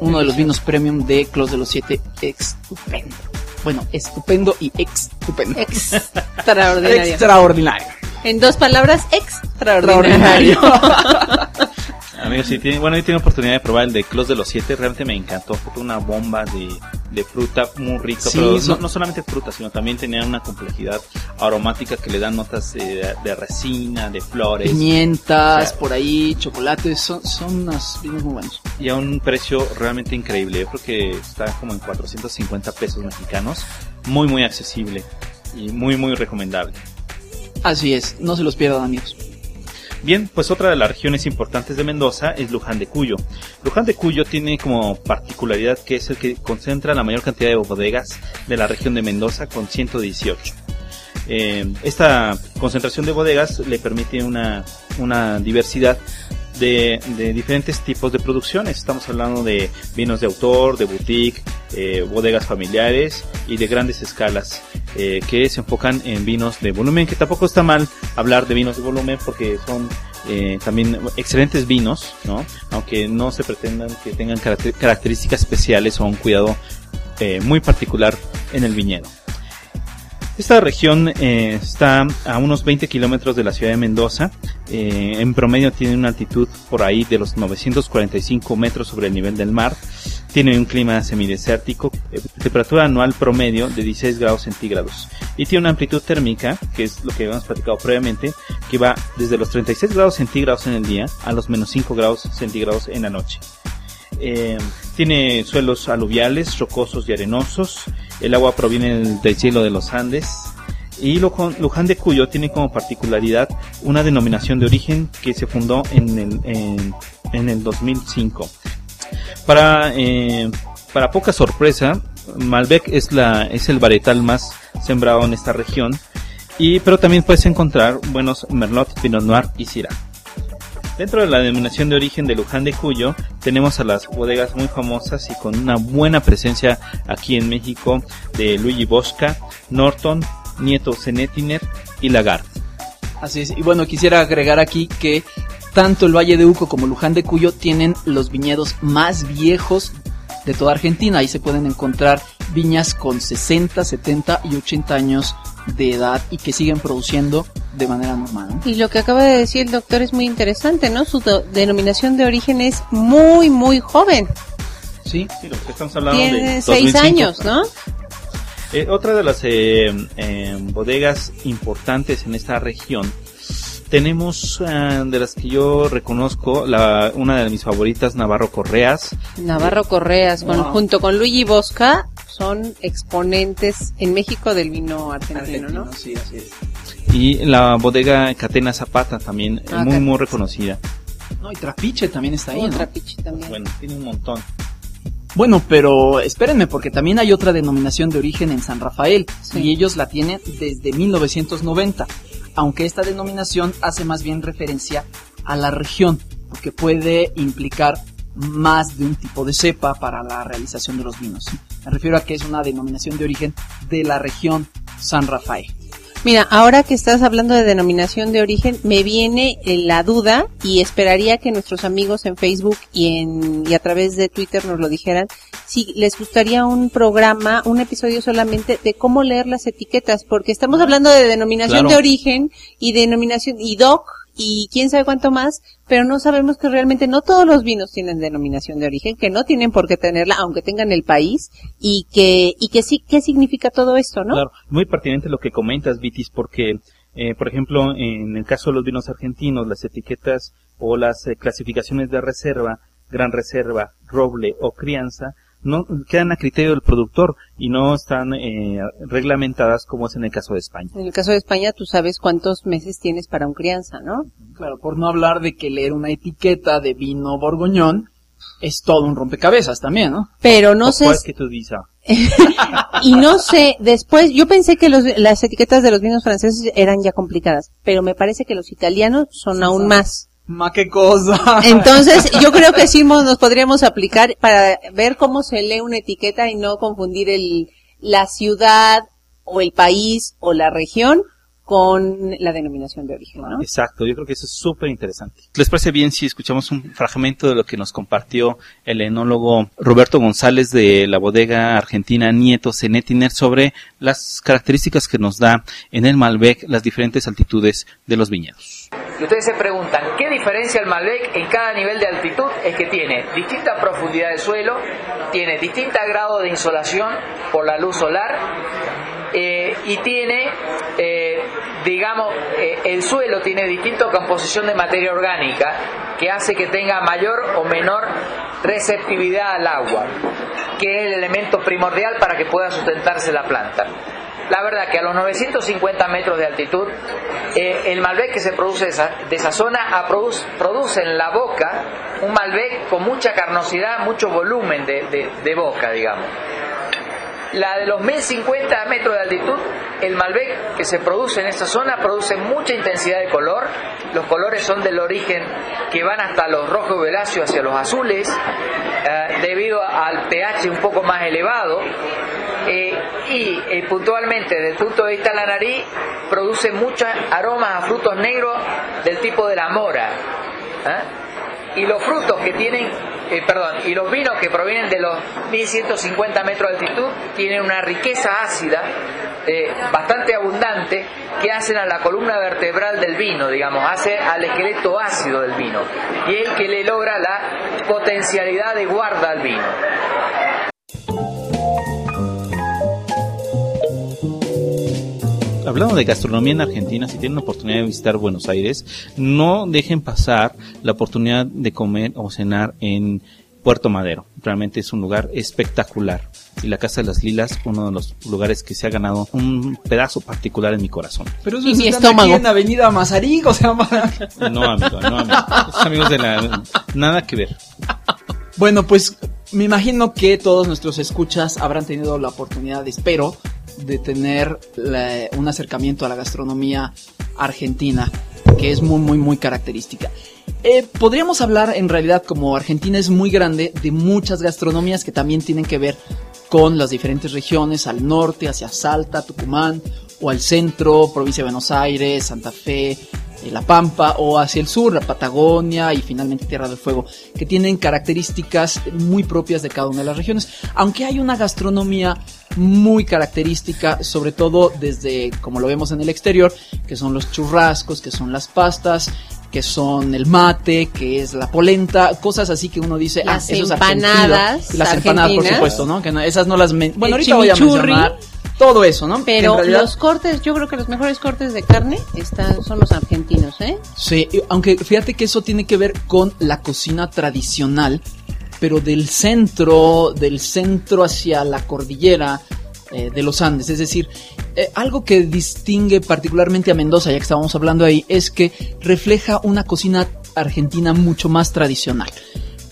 S3: uno de los vinos premium de Clos de los Siete, estupendo. Bueno, estupendo y estupendo.
S2: Extraordinario. [laughs]
S3: Extraordinario.
S2: En dos palabras, extraordinario. [laughs]
S1: Amigos, si tienen, bueno, yo tengo oportunidad de probar el de Clos de los Siete, realmente me encantó. Fue una bomba de, de fruta muy rico,
S3: Sí,
S1: pero no, no solamente fruta, sino también tenía una complejidad aromática que le dan notas eh, de resina, de flores.
S3: Pimientas,
S1: O sea,
S3: por ahí, chocolates, son, son unos vinos muy buenos.
S1: y a un precio realmente increíble. Yo creo que está como en 450 pesos mexicanos. Muy, muy accesible y muy, muy recomendable.
S3: Así es, no se los pierdan amigos.
S1: Bien, pues otra de las regiones importantes de Mendoza es Luján de Cuyo. Luján de Cuyo tiene como particularidad que es el que concentra la mayor cantidad de bodegas de la región de Mendoza con 118. Eh, esta concentración de bodegas le permite una, una diversidad de, de, diferentes tipos de producciones. Estamos hablando de vinos de autor, de boutique, eh, bodegas familiares y de grandes escalas eh, que se enfocan en vinos de volumen, que tampoco está mal hablar de vinos de volumen porque son eh, también excelentes vinos, ¿no? aunque no se pretendan que tengan características especiales o un cuidado muy particular en el viñedo. Esta región está a unos 20 kilómetros de la ciudad de Mendoza. En promedio tiene una altitud por ahí de los 945 metros sobre el nivel del mar. Tiene un clima semidesértico, eh, temperatura anual promedio de 16 grados centígrados. Y tiene una amplitud térmica, que es lo que habíamos platicado previamente, que va desde los 36 grados centígrados en el día a los menos 5 grados centígrados en la noche. Eh, tiene suelos aluviales, rocosos y arenosos. El agua proviene del cielo de los Andes. Y Luján de Cuyo tiene como particularidad una denominación de origen que se fundó en el, en, en el 2005. Para, eh, para poca sorpresa, Malbec es, la, es el varietal más sembrado en esta región. Y, pero también puedes encontrar buenos Merlot, Pinot Noir y Syrah. Dentro de la denominación de origen de Luján de Cuyo tenemos a las bodegas muy famosas y con una buena presencia aquí en México de Luigi Bosca, Norton, Nieto Zenetiner y Lagarde.
S3: Así es, y bueno, quisiera agregar aquí que tanto el Valle de Uco como Luján de Cuyo tienen los viñedos más viejos de toda Argentina. Ahí se pueden encontrar viñas con 60, 70 y 80 años de edad y que siguen produciendo de manera normal. ¿no?
S2: Y lo que acaba de decir el doctor es muy interesante, ¿no? Su denominación de origen es muy, muy joven.
S1: Sí, sí lo que estamos hablando
S2: Tiene
S1: de
S2: seis
S1: 2005.
S2: años, ¿no?
S1: Eh, otra de las eh, eh, bodegas importantes en esta región tenemos uh, de las que yo reconozco la una de mis favoritas Navarro Correas
S2: Navarro Correas con,
S3: Wow.
S2: junto con Luigi Bosca son exponentes en México del vino argentino, ¿no?
S3: Sí, así es.
S1: y la bodega Catena Zapata también
S2: Ah,
S1: muy muy reconocida
S3: No, y Trapiche también está ahí, ¿no?
S2: Otra pichi también.
S1: bueno tiene un montón
S3: Bueno, pero espérenme, porque también hay otra denominación de origen en San Rafael,
S2: Sí.
S3: y ellos la tienen desde 1990, aunque esta denominación hace más bien referencia a la región, porque puede implicar más de un tipo de cepa para la realización de los vinos. Me refiero a que es una denominación de origen de la región San Rafael.
S2: Mira, ahora que estás hablando de denominación de origen, me viene eh, la duda y esperaría que nuestros amigos en Facebook y, en, y a través de Twitter nos lo dijeran si les gustaría un programa, un episodio solamente de cómo leer las etiquetas, porque estamos hablando de denominación
S1: Claro.
S2: de origen y denominación y DOC y quién sabe cuánto más, pero no sabemos que realmente no todos los vinos tienen denominación de origen, que no tienen por qué tenerla, aunque tengan el país, y que, y que sí, ¿qué significa todo esto, no?
S1: Claro, muy pertinente lo que comentas, Vitis, porque, eh, por ejemplo, en el caso de los vinos argentinos, las etiquetas o las eh, clasificaciones de reserva, gran reserva, roble o crianza, no quedan a criterio del productor y no están eh, reglamentadas como es en el caso de España.
S2: En el caso de España, tú sabes cuántos meses tienes para un crianza, ¿no?
S3: Claro, por no hablar de que leer una etiqueta de vino borgoñón es todo un rompecabezas también, ¿no?
S2: Pero no
S1: ¿O
S2: sé,
S1: cuál es que tú dices? [laughs]
S2: y no sé, después, yo pensé que los- las etiquetas de los vinos franceses eran ya complicadas, pero me parece que los italianos son aún más.
S3: Ma qué cosa. [laughs]
S2: Entonces, yo creo que sí nos podríamos aplicar para ver cómo se lee una etiqueta y no confundir el, la ciudad o el país o la región con la denominación de origen, ¿no?
S1: Exacto, yo creo que eso es súper interesante. ¿Les parece bien si escuchamos un fragmento de lo que nos compartió el enólogo Roberto González de la bodega argentina Nieto Zenetiner sobre las características que nos da en el Malbec las diferentes altitudes de los viñedos?
S5: Y ustedes se preguntan, ¿qué diferencia el Malbec en cada nivel de altitud? Es que tiene distinta profundidad de suelo, tiene distinta grado de insolación por la luz solar eh, y tiene, eh, digamos, eh, el suelo tiene distinta composición de materia orgánica que hace que tenga mayor o menor receptividad al agua, que es el elemento primordial para que pueda sustentarse la planta. La verdad que a los 950 metros de altitud, eh, el Malbec que se produce de esa, zona produce, en la boca un Malbec con mucha carnosidad, mucho volumen de boca, digamos. La de los 1050 metros de altitud, el Malbec que se produce en esta zona produce mucha intensidad de color. Los colores son del origen que van hasta los rojos violáceos hacia los azules, eh, debido al pH un poco más elevado. Eh, y eh, puntualmente, desde el punto de vista de la nariz, produce muchos aromas a frutos negros del tipo de la mora. Y los frutos que tienen, eh, perdón, y los vinos que provienen de los 1150 metros de altitud tienen una riqueza ácida eh, bastante abundante que hacen a la columna vertebral del vino, digamos, hace al esqueleto ácido del vino y es el que le logra la potencialidad de guarda al vino.
S1: Hablando de gastronomía en Argentina, si tienen la oportunidad de visitar Buenos Aires, no dejen pasar la oportunidad de comer o cenar en Puerto Madero. Realmente es un lugar espectacular. Y la Casa de las Lilas, uno de los lugares que se ha ganado un pedazo particular en mi corazón.
S3: Pero eso
S2: Y
S3: es
S2: mi
S3: están
S2: estómago.
S3: aquí en Avenida Mazarik, o sea, [laughs] para-
S1: No, amigo, no, amigo. Esos amigos de la... Nada que ver.
S3: Bueno, pues me imagino que todos nuestros escuchas habrán tenido la oportunidad, espero, de tener un acercamiento a la gastronomía argentina, que es muy, muy, muy característica. Eh, podríamos hablar, en realidad, como Argentina es muy grande, de muchas gastronomías que también tienen que ver con las diferentes regiones, al norte, hacia Salta, Tucumán, o al centro, provincia de Buenos Aires, Santa Fe, eh, La Pampa, o hacia el sur, la Patagonia y finalmente Tierra del Fuego, que tienen características muy propias de cada una de las regiones. Aunque hay una gastronomía muy característica, sobre todo desde, como lo vemos en el exterior, que son los churrascos, que son las pastas, que son el mate, que es la polenta, cosas así que uno dice,
S2: Las
S3: ah, eso es
S2: empanadas
S3: Y las empanadas, por supuesto, ¿no? Que no- esas no las... bueno,
S2: El
S3: ahorita voy a mencionar todo eso, ¿no?
S2: Pero
S3: realidad-
S2: los cortes, yo creo que los mejores cortes de carne están, son los argentinos, ¿eh?
S3: Sí, aunque fíjate que eso tiene que ver con la cocina tradicional, pero del centro, del centro hacia la cordillera eh, de los Andes. Es decir, eh, algo que distingue particularmente a Mendoza, ya que estábamos hablando ahí, es que refleja una cocina argentina mucho más tradicional.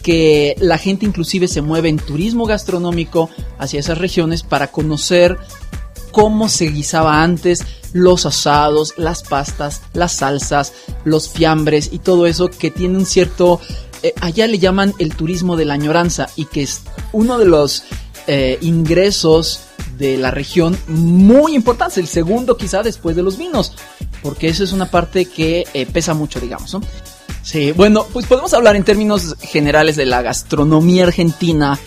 S3: Que la gente inclusive se mueve en turismo gastronómico hacia esas regiones para conocer cómo se guisaba antes los asados, las pastas, las salsas, los fiambres y todo eso que tiene un cierto... eh, allá le llaman el turismo de la añoranza y que es uno de los eh, ingresos de la región muy importante, el segundo quizá después de los vinos, porque eso es una parte que eh, pesa mucho, digamos. Sí, bueno, pues podemos hablar en términos generales de la gastronomía argentina,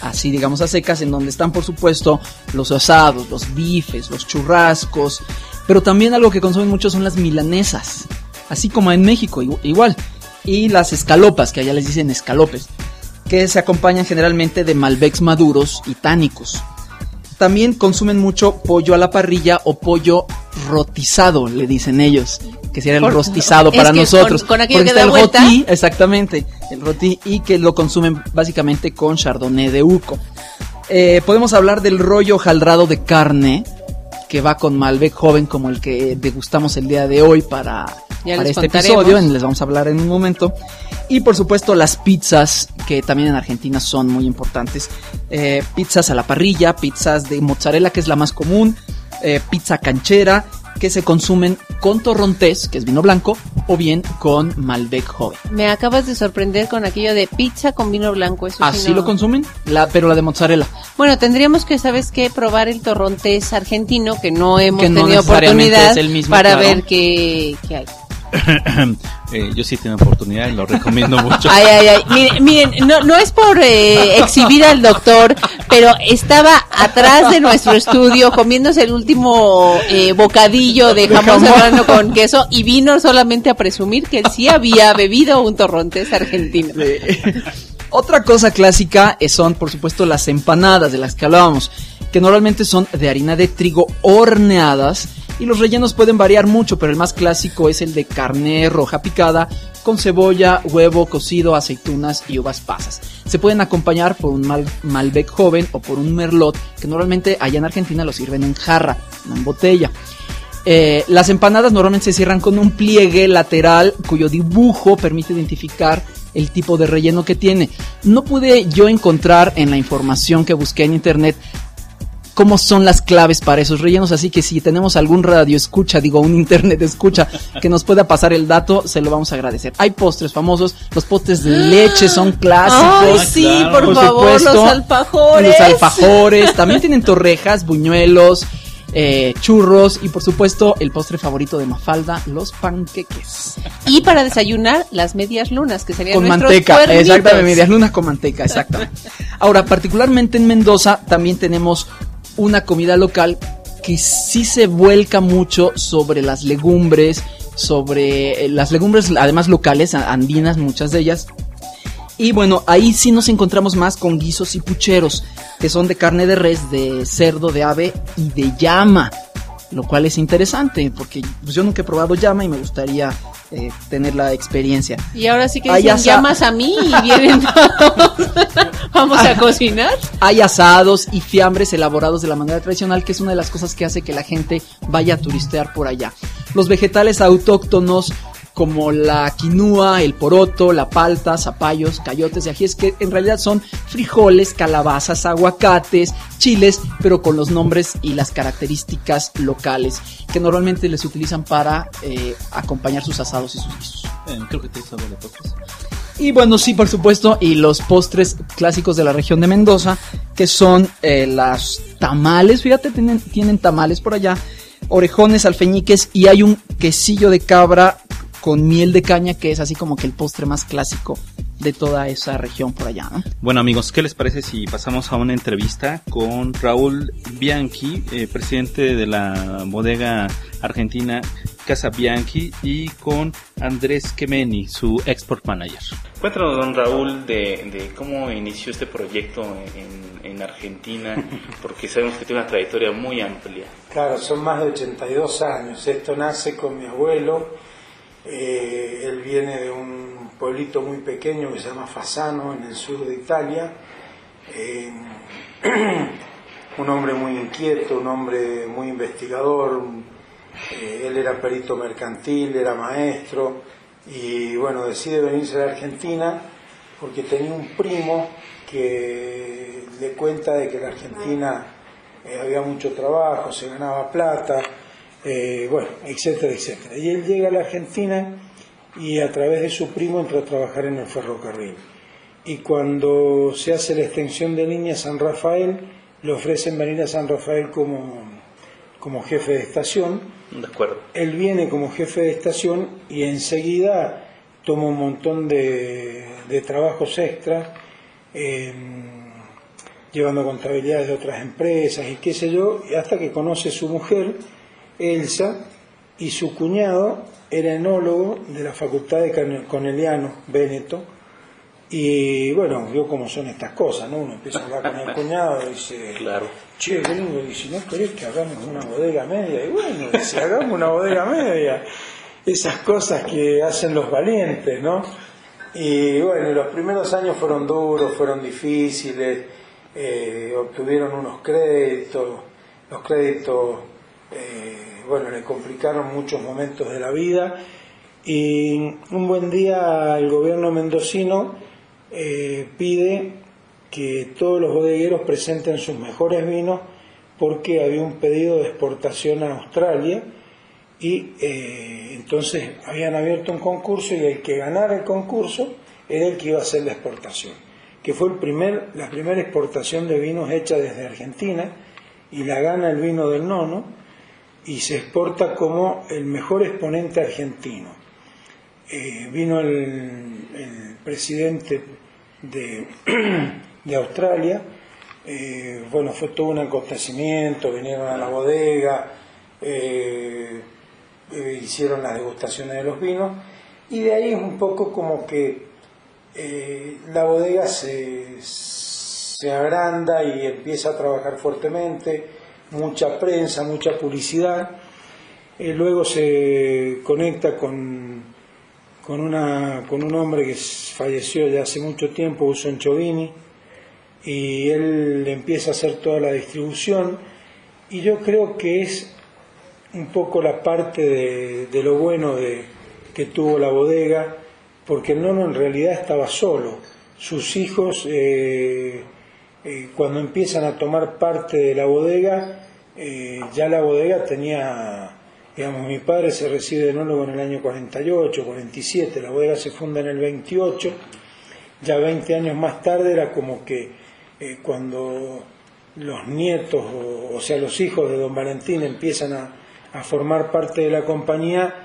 S3: así digamos a secas, en donde están por supuesto los asados, los bifes, los churrascos, pero también algo que consumen mucho son las milanesas, así como en México igu- igual, y las escalopas, que allá les dicen escalopes, que se acompañan generalmente de malbecs maduros y tánicos. También consumen mucho pollo a la parrilla o pollo rotizado, le dicen ellos, que sería el
S2: Por-
S3: rostizado para nosotros.
S2: con- con
S3: Porque
S2: que
S3: está el
S2: vuelta.
S3: roti, exactamente, el roti y que lo consumen básicamente con chardonnay de Uco. Eh, podemos hablar del rollo jaldrado de carne que va con Malbec joven como el que degustamos el día de hoy para,
S2: Ya
S3: para este episodio, les vamos a hablar en un momento. Y por supuesto las pizzas, que también en Argentina son muy importantes. Eh, pizzas a la parrilla, pizzas de mozzarella, que es la más común, eh, pizza canchera, que se consumen con torrontés, que es vino blanco, o bien con Malbec joven.
S2: Me acabas de sorprender con aquello de pizza con vino blanco. Eso sí
S3: Así
S2: no-
S3: lo consumen, la, pero la de mozzarella.
S2: Bueno, tendríamos que, ¿sabes qué? Probar el torrontés argentino, que no hemos
S3: Que no
S2: tenido oportunidad
S3: mismo,
S2: para
S3: claro.
S2: ver qué, qué hay. [coughs]
S1: Eh, yo sí tengo oportunidad y lo recomiendo [laughs] mucho.
S2: Ay, ay, ay. Miren, miren, no, no es por eh, exhibir al doctor, pero estaba atrás de nuestro estudio comiéndose el último eh, bocadillo de jamón
S3: jamón.
S2: serrano con queso y vino solamente a presumir que él sí había bebido un torrontés argentino.
S3: Otra cosa clásica son, por supuesto, las empanadas de las que hablábamos, que normalmente son de harina de trigo horneadas Y los rellenos pueden variar mucho, pero el más clásico es el de carne roja picada con cebolla, huevo cocido, aceitunas y uvas pasas. Se pueden acompañar por un mal, Malbec joven o por un Merlot, que normalmente allá en Argentina lo sirven en jarra, no en botella. Eh, las empanadas normalmente se cierran con un pliegue lateral cuyo dibujo permite identificar el tipo de relleno que tiene. No pude yo encontrar en la información que busqué en internet cómo son las claves para esos rellenos, así que si tenemos algún radio escucha, digo un internet escucha, que nos pueda pasar el dato, se lo vamos a agradecer. Hay postres famosos, los postres de leche son clásicos.
S2: Ay, sí, por, favor, los alfajores.
S3: Los alfajores, también tienen torrejas, buñuelos, eh, churros y por supuesto el postre favorito de Mafalda, los panqueques.
S2: Y para desayunar, las medias lunas, que serían
S3: Con manteca,
S2: cuernitos.
S3: exactamente, medias lunas con manteca, exactamente. Ahora, particularmente en Mendoza también tenemos una comida local que sí se vuelca mucho sobre las legumbres, sobre eh, las legumbres además locales, andinas, muchas de ellas. Y bueno, ahí sí nos encontramos más con guisos y pucheros, que son de carne de res, de cerdo, de ave y de llama. Lo cual es interesante, porque pues, yo nunca he probado llama y me gustaría eh, tener la experiencia.
S2: Y ahora sí que dicen, llamas a mí y vienen todos. [laughs] Vamos a cocinar.
S3: Hay asados y fiambres elaborados de la manera tradicional, que es una de las cosas que hace que la gente vaya a turistear por allá. Los vegetales autóctonos como la quinua, el poroto, la palta, zapallos, cayotes y ajíes, que en realidad son frijoles, calabazas, aguacates, chiles, pero con los nombres y las características locales, que normalmente les utilizan para eh, acompañar sus asados y sus guisos.
S1: Eh, creo que te de postres.
S3: Y bueno, sí, por supuesto, y los postres clásicos de la región de Mendoza, que son eh, las tamales, fíjate, tienen, tienen tamales por allá, orejones, alfeñiques, y hay un quesillo de cabra con miel de caña, que es así como que el postre más clásico de toda esa región por allá, ¿no?
S1: Bueno amigos, ¿qué les parece si pasamos a una entrevista con Raúl Bianchi, eh, presidente de la bodega argentina Casa Bianchi, y con Andrés Kemeni, su export manager? Cuéntanos, don Raúl, de, de cómo inició este proyecto en, en Argentina, [laughs] porque sabemos que tiene una trayectoria muy amplia.
S6: Claro, son más de 82 años. Esto nace con mi abuelo. Eh, él viene de un pueblito muy pequeño que se llama Fasano, en el sur de Italia. Eh, [clears throat] un hombre muy inquieto, un hombre muy investigador. eh, él era perito mercantil, era maestro y bueno, decide venirse a la Argentina porque tenía un primo que le cuenta de que en la Argentina eh, había mucho trabajo, se ganaba plata, eh, bueno, etcétera, etcétera. Y él llega a la Argentina y a través de su primo entró a trabajar en el ferrocarril. Y cuando se hace la extensión de línea a San Rafael, le ofrecen venir a San Rafael como, como jefe de estación.
S1: De acuerdo.
S6: Él viene como jefe de estación y enseguida toma un montón de, de trabajos extra, eh, llevando contabilidades de otras empresas y qué sé yo, y hasta que conoce su mujer, Elsa, y su cuñado era enólogo de la Facultad de Corne- Corneliano, Véneto, y bueno, vio cómo son estas cosas, ¿no? Uno empieza a hablar con el [laughs] cuñado y dice,
S1: Claro.
S6: che, gringo, y si no querés que hagamos una bodega media, y bueno, si hagamos una bodega media, esas cosas que hacen los valientes, ¿no? Y bueno, los primeros años fueron duros, fueron difíciles, eh, obtuvieron unos créditos, los créditos, eh, bueno, le complicaron muchos momentos de la vida, y un buen día el gobierno mendocino eh, pide que todos los bodegueros presenten sus mejores vinos porque había un pedido de exportación a Australia y eh, entonces habían abierto un concurso y el que ganara el concurso era el que iba a hacer la exportación, que fue la primera exportación de vinos hecha desde Argentina y la gana el vino del nono y se exporta como el mejor exponente argentino. Eh, vino el, presidente de, [clears throat] de Australia, eh, bueno, fue todo un acontecimiento, vinieron a la bodega, eh, hicieron las degustaciones de los vinos, y de ahí es un poco como que la bodega se, se agranda y empieza a trabajar fuertemente, mucha prensa, mucha publicidad, Eh, luego se conecta con, con, una, con un hombre que falleció ya hace mucho tiempo, Uso Chovini, y él empieza a hacer toda la distribución. Y yo creo que es un poco la parte de, de lo bueno de, que tuvo la bodega, porque el nono en realidad estaba solo. Sus hijos, eh, eh, cuando empiezan a tomar parte de la bodega, eh, ya la bodega tenía, digamos, mi padre se recibe de enólogo en el año 48, 47, la bodega se funda en el 28, ya 20 años más tarde era como que cuando los nietos, o, o, sea, los hijos de don Valentín empiezan a formar parte de la compañía,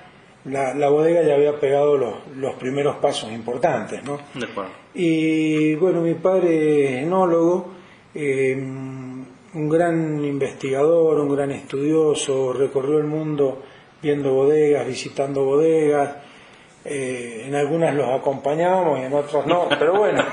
S6: la, bodega ya había pegado los, los primeros pasos importantes, ¿no?
S1: De acuerdo.
S6: Y bueno, mi padre es enólogo, eh, un gran investigador, un gran estudioso, recorrió el mundo viendo bodegas, visitando bodegas, eh, en algunas los acompañábamos y en otras no, [laughs] pero bueno.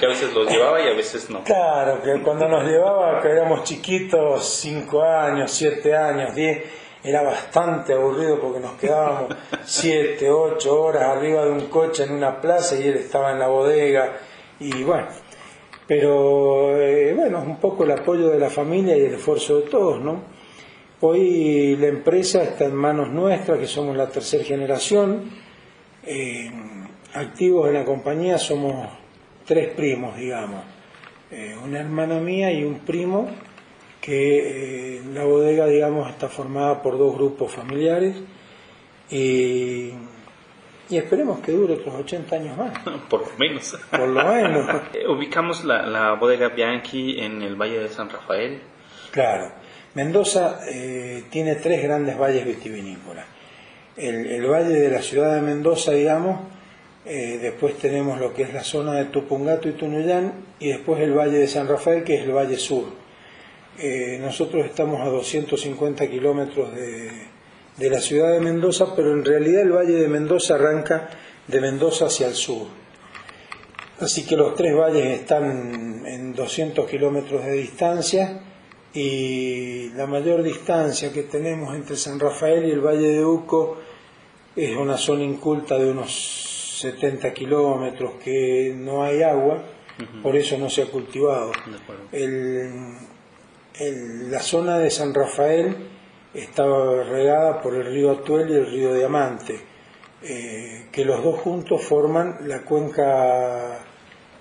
S1: que a veces los llevaba y a veces no.
S6: Claro, que cuando nos llevaba, que éramos chiquitos, cinco años, siete años, diez, era bastante aburrido porque nos quedábamos [laughs] siete, ocho horas arriba de un coche en una plaza y él estaba en la bodega y bueno, pero eh, bueno, un poco el apoyo de la familia y el esfuerzo de todos, ¿no? Hoy la empresa está en manos nuestras, que somos la tercera generación, eh, activos en la compañía somos tres primos, digamos, eh, una hermana mía y un primo que eh, la bodega, digamos, está formada por dos grupos familiares y, esperemos que dure otros 80 años más. [laughs]
S1: Por lo menos.
S6: Por lo menos. [laughs]
S1: Eh, ubicamos la, bodega Bianchi en el Valle de San Rafael.
S6: Claro. Mendoza eh, tiene tres grandes valles vitivinícolas. El, valle de la ciudad de Mendoza, digamos, después tenemos lo que es la zona de Tupungato y Tunuyán, y después el valle de San Rafael, que es el valle sur eh, nosotros estamos a 250 kilómetros de, de la ciudad de Mendoza, pero en realidad el valle de Mendoza arranca de Mendoza hacia el sur. Así que los tres valles están en 200 kilómetros de distancia y la mayor distancia que tenemos entre San Rafael y el Valle de Uco es una zona inculta de unos 70 kilómetros que no hay agua, por eso no se ha cultivado. El, la zona de San Rafael estaba regada por el río Atuel y el río Diamante, eh, que los dos juntos forman la cuenca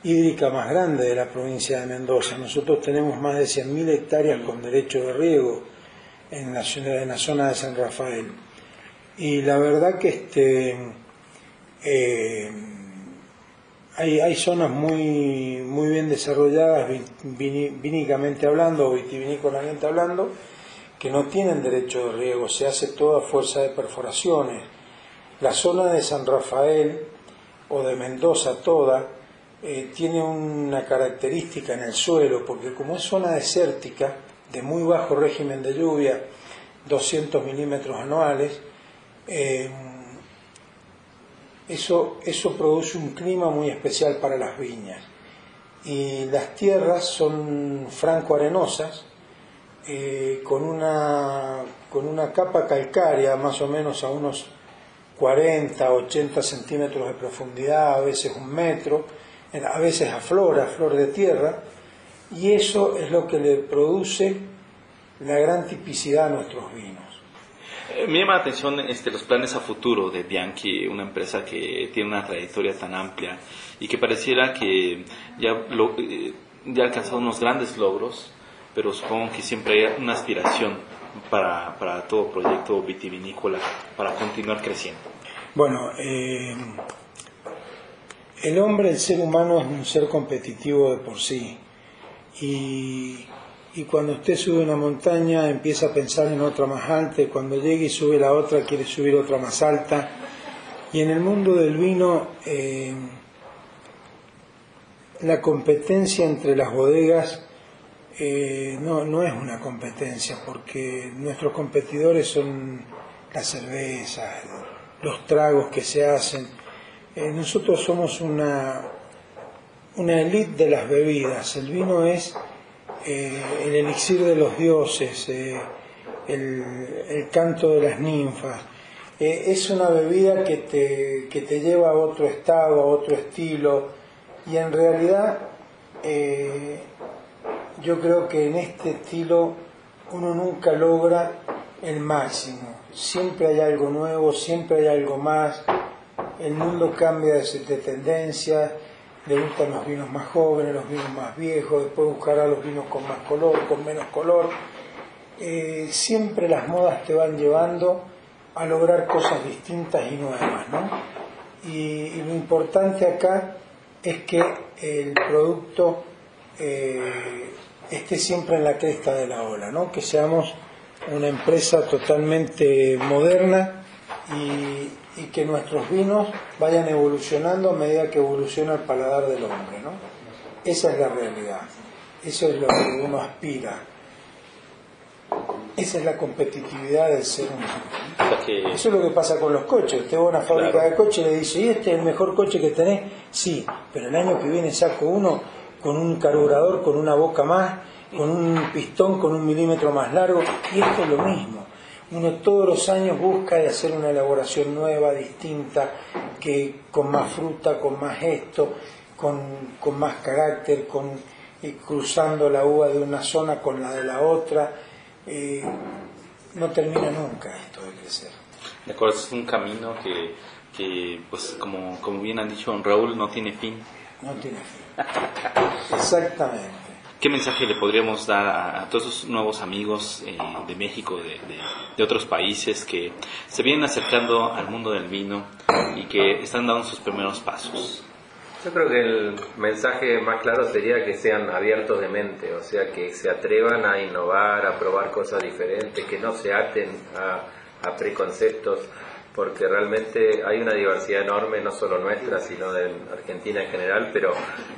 S6: hídrica más grande de la provincia de Mendoza. Nosotros tenemos más de 100.000 hectáreas con derecho de riego en la, zona de San Rafael. Y la verdad que este, eh, hay, zonas muy, muy bien desarrolladas vinícamente hablando o vitivinícolamente hablando que no tienen derecho de riego, se hace toda fuerza de perforaciones. La zona de San Rafael o de Mendoza toda eh, tiene una característica en el suelo, porque como es zona desértica, de muy bajo régimen de lluvia, 200 milímetros anuales, eh, eso, eso produce un clima muy especial para las viñas. Y las tierras son franco-arenosas, eh, con, una, con una capa calcárea más o menos a unos 40, 80 centímetros de profundidad, a veces un metro, a veces aflora, flor de tierra, y eso es lo que le produce la gran tipicidad a nuestros vinos.
S1: Eh, me llama la atención este, los planes a futuro de Bianchi, una empresa que tiene una trayectoria tan amplia y que pareciera que ya, eh, ha alcanzado unos grandes logros, pero supongo que siempre hay una aspiración para, para todo proyecto vitivinícola para continuar creciendo.
S6: Bueno, eh, el hombre, el ser humano es un ser competitivo de por sí y y cuando usted sube una montaña empieza a pensar en otra más alta y cuando llegue y sube la otra quiere subir otra más alta. Y en el mundo del vino eh, la competencia entre las bodegas eh, no, no es una competencia porque nuestros competidores son las cervezas, los tragos que se hacen. Eh, nosotros somos una, una elite de las bebidas. El vino es eh, el elixir de los dioses, eh, el, el canto de las ninfas. Eh, es una bebida que te, que te lleva a otro estado, a otro estilo, y en realidad yo creo que en este estilo uno nunca logra el máximo. Siempre hay algo nuevo, siempre hay algo más. El mundo cambia de, de tendencias, le gustan los vinos más jóvenes, los vinos más viejos, después buscará los vinos con más color, con menos color. Eh, siempre las modas te van llevando a lograr cosas distintas y nuevas, ¿no? Y, lo importante acá es que el producto eh, esté siempre en la cresta de la ola, ¿no? Que seamos una empresa totalmente moderna y, y que nuestros vinos vayan evolucionando a medida que evoluciona el paladar del hombre, ¿no? Esa es la realidad, eso es lo que uno aspira. Esa es la competitividad del ser humano. Eso es lo que pasa con los coches. Usted va a una fábrica
S1: Claro.
S6: de coches y le dice, ¿y este es el mejor coche que tenés? Sí, pero el año que viene saco uno con un carburador, con una boca más, con un pistón con un milímetro más largo, y esto es lo mismo. Uno todos los años busca de hacer una elaboración nueva, distinta, que con más fruta, con más esto, con, con más carácter, con, cruzando la uva de una zona con la de la otra. Eh, no termina nunca esto de crecer.
S1: De acuerdo, es un camino que, que pues como, como bien han dicho Raúl, no tiene fin.
S6: No tiene fin. Exactamente.
S1: ¿Qué mensaje le podríamos dar a, todos esos nuevos amigos eh, de México, de, otros países que se vienen acercando al mundo del vino y que están dando sus primeros pasos?
S7: Yo creo que el mensaje más claro sería que sean abiertos de mente, o sea, que se atrevan a innovar, a probar cosas diferentes, que no se aten a preconceptos, porque realmente hay una diversidad enorme, no solo nuestra, sino de Argentina en general, pero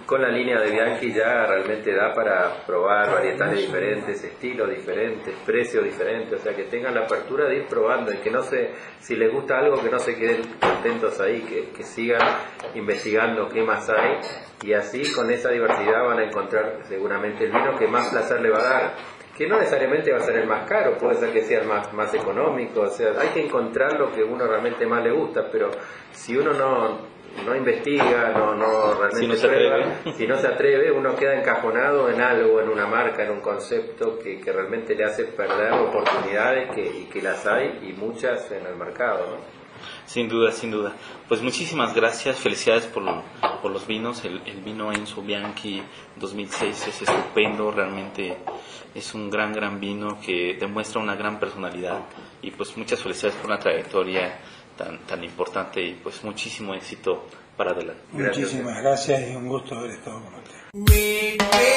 S7: con la línea de Bianchi ya realmente da para probar varietales diferentes, estilos diferentes, precios diferentes, o sea, que tengan la apertura de ir probando y que no se, si les gusta algo, que no se queden contentos ahí, que, que sigan investigando qué más hay y así con esa diversidad van a encontrar seguramente el vino que más placer le va a dar que no necesariamente va a ser el más caro, puede ser que sea el más, más económico, o sea, hay que encontrar lo que uno realmente más le gusta, pero si uno no, no investiga, no, no realmente
S1: Si no se
S7: prueba,
S1: atreve.
S7: si no se atreve, uno queda encajonado en algo, en una marca, en un concepto que, que realmente le hace perder oportunidades que, y que las hay y muchas en el mercado, ¿no?
S1: Sin duda, sin duda. Pues muchísimas gracias, felicidades por, lo- por los vinos. El, el vino Enzo Bianchi 2006 es estupendo, realmente es un gran, gran vino que demuestra una gran personalidad y pues muchas felicidades por una trayectoria tan, tan importante y pues muchísimo éxito para adelante.
S7: Gracias.
S6: Muchísimas gracias y un gusto haber estado con usted.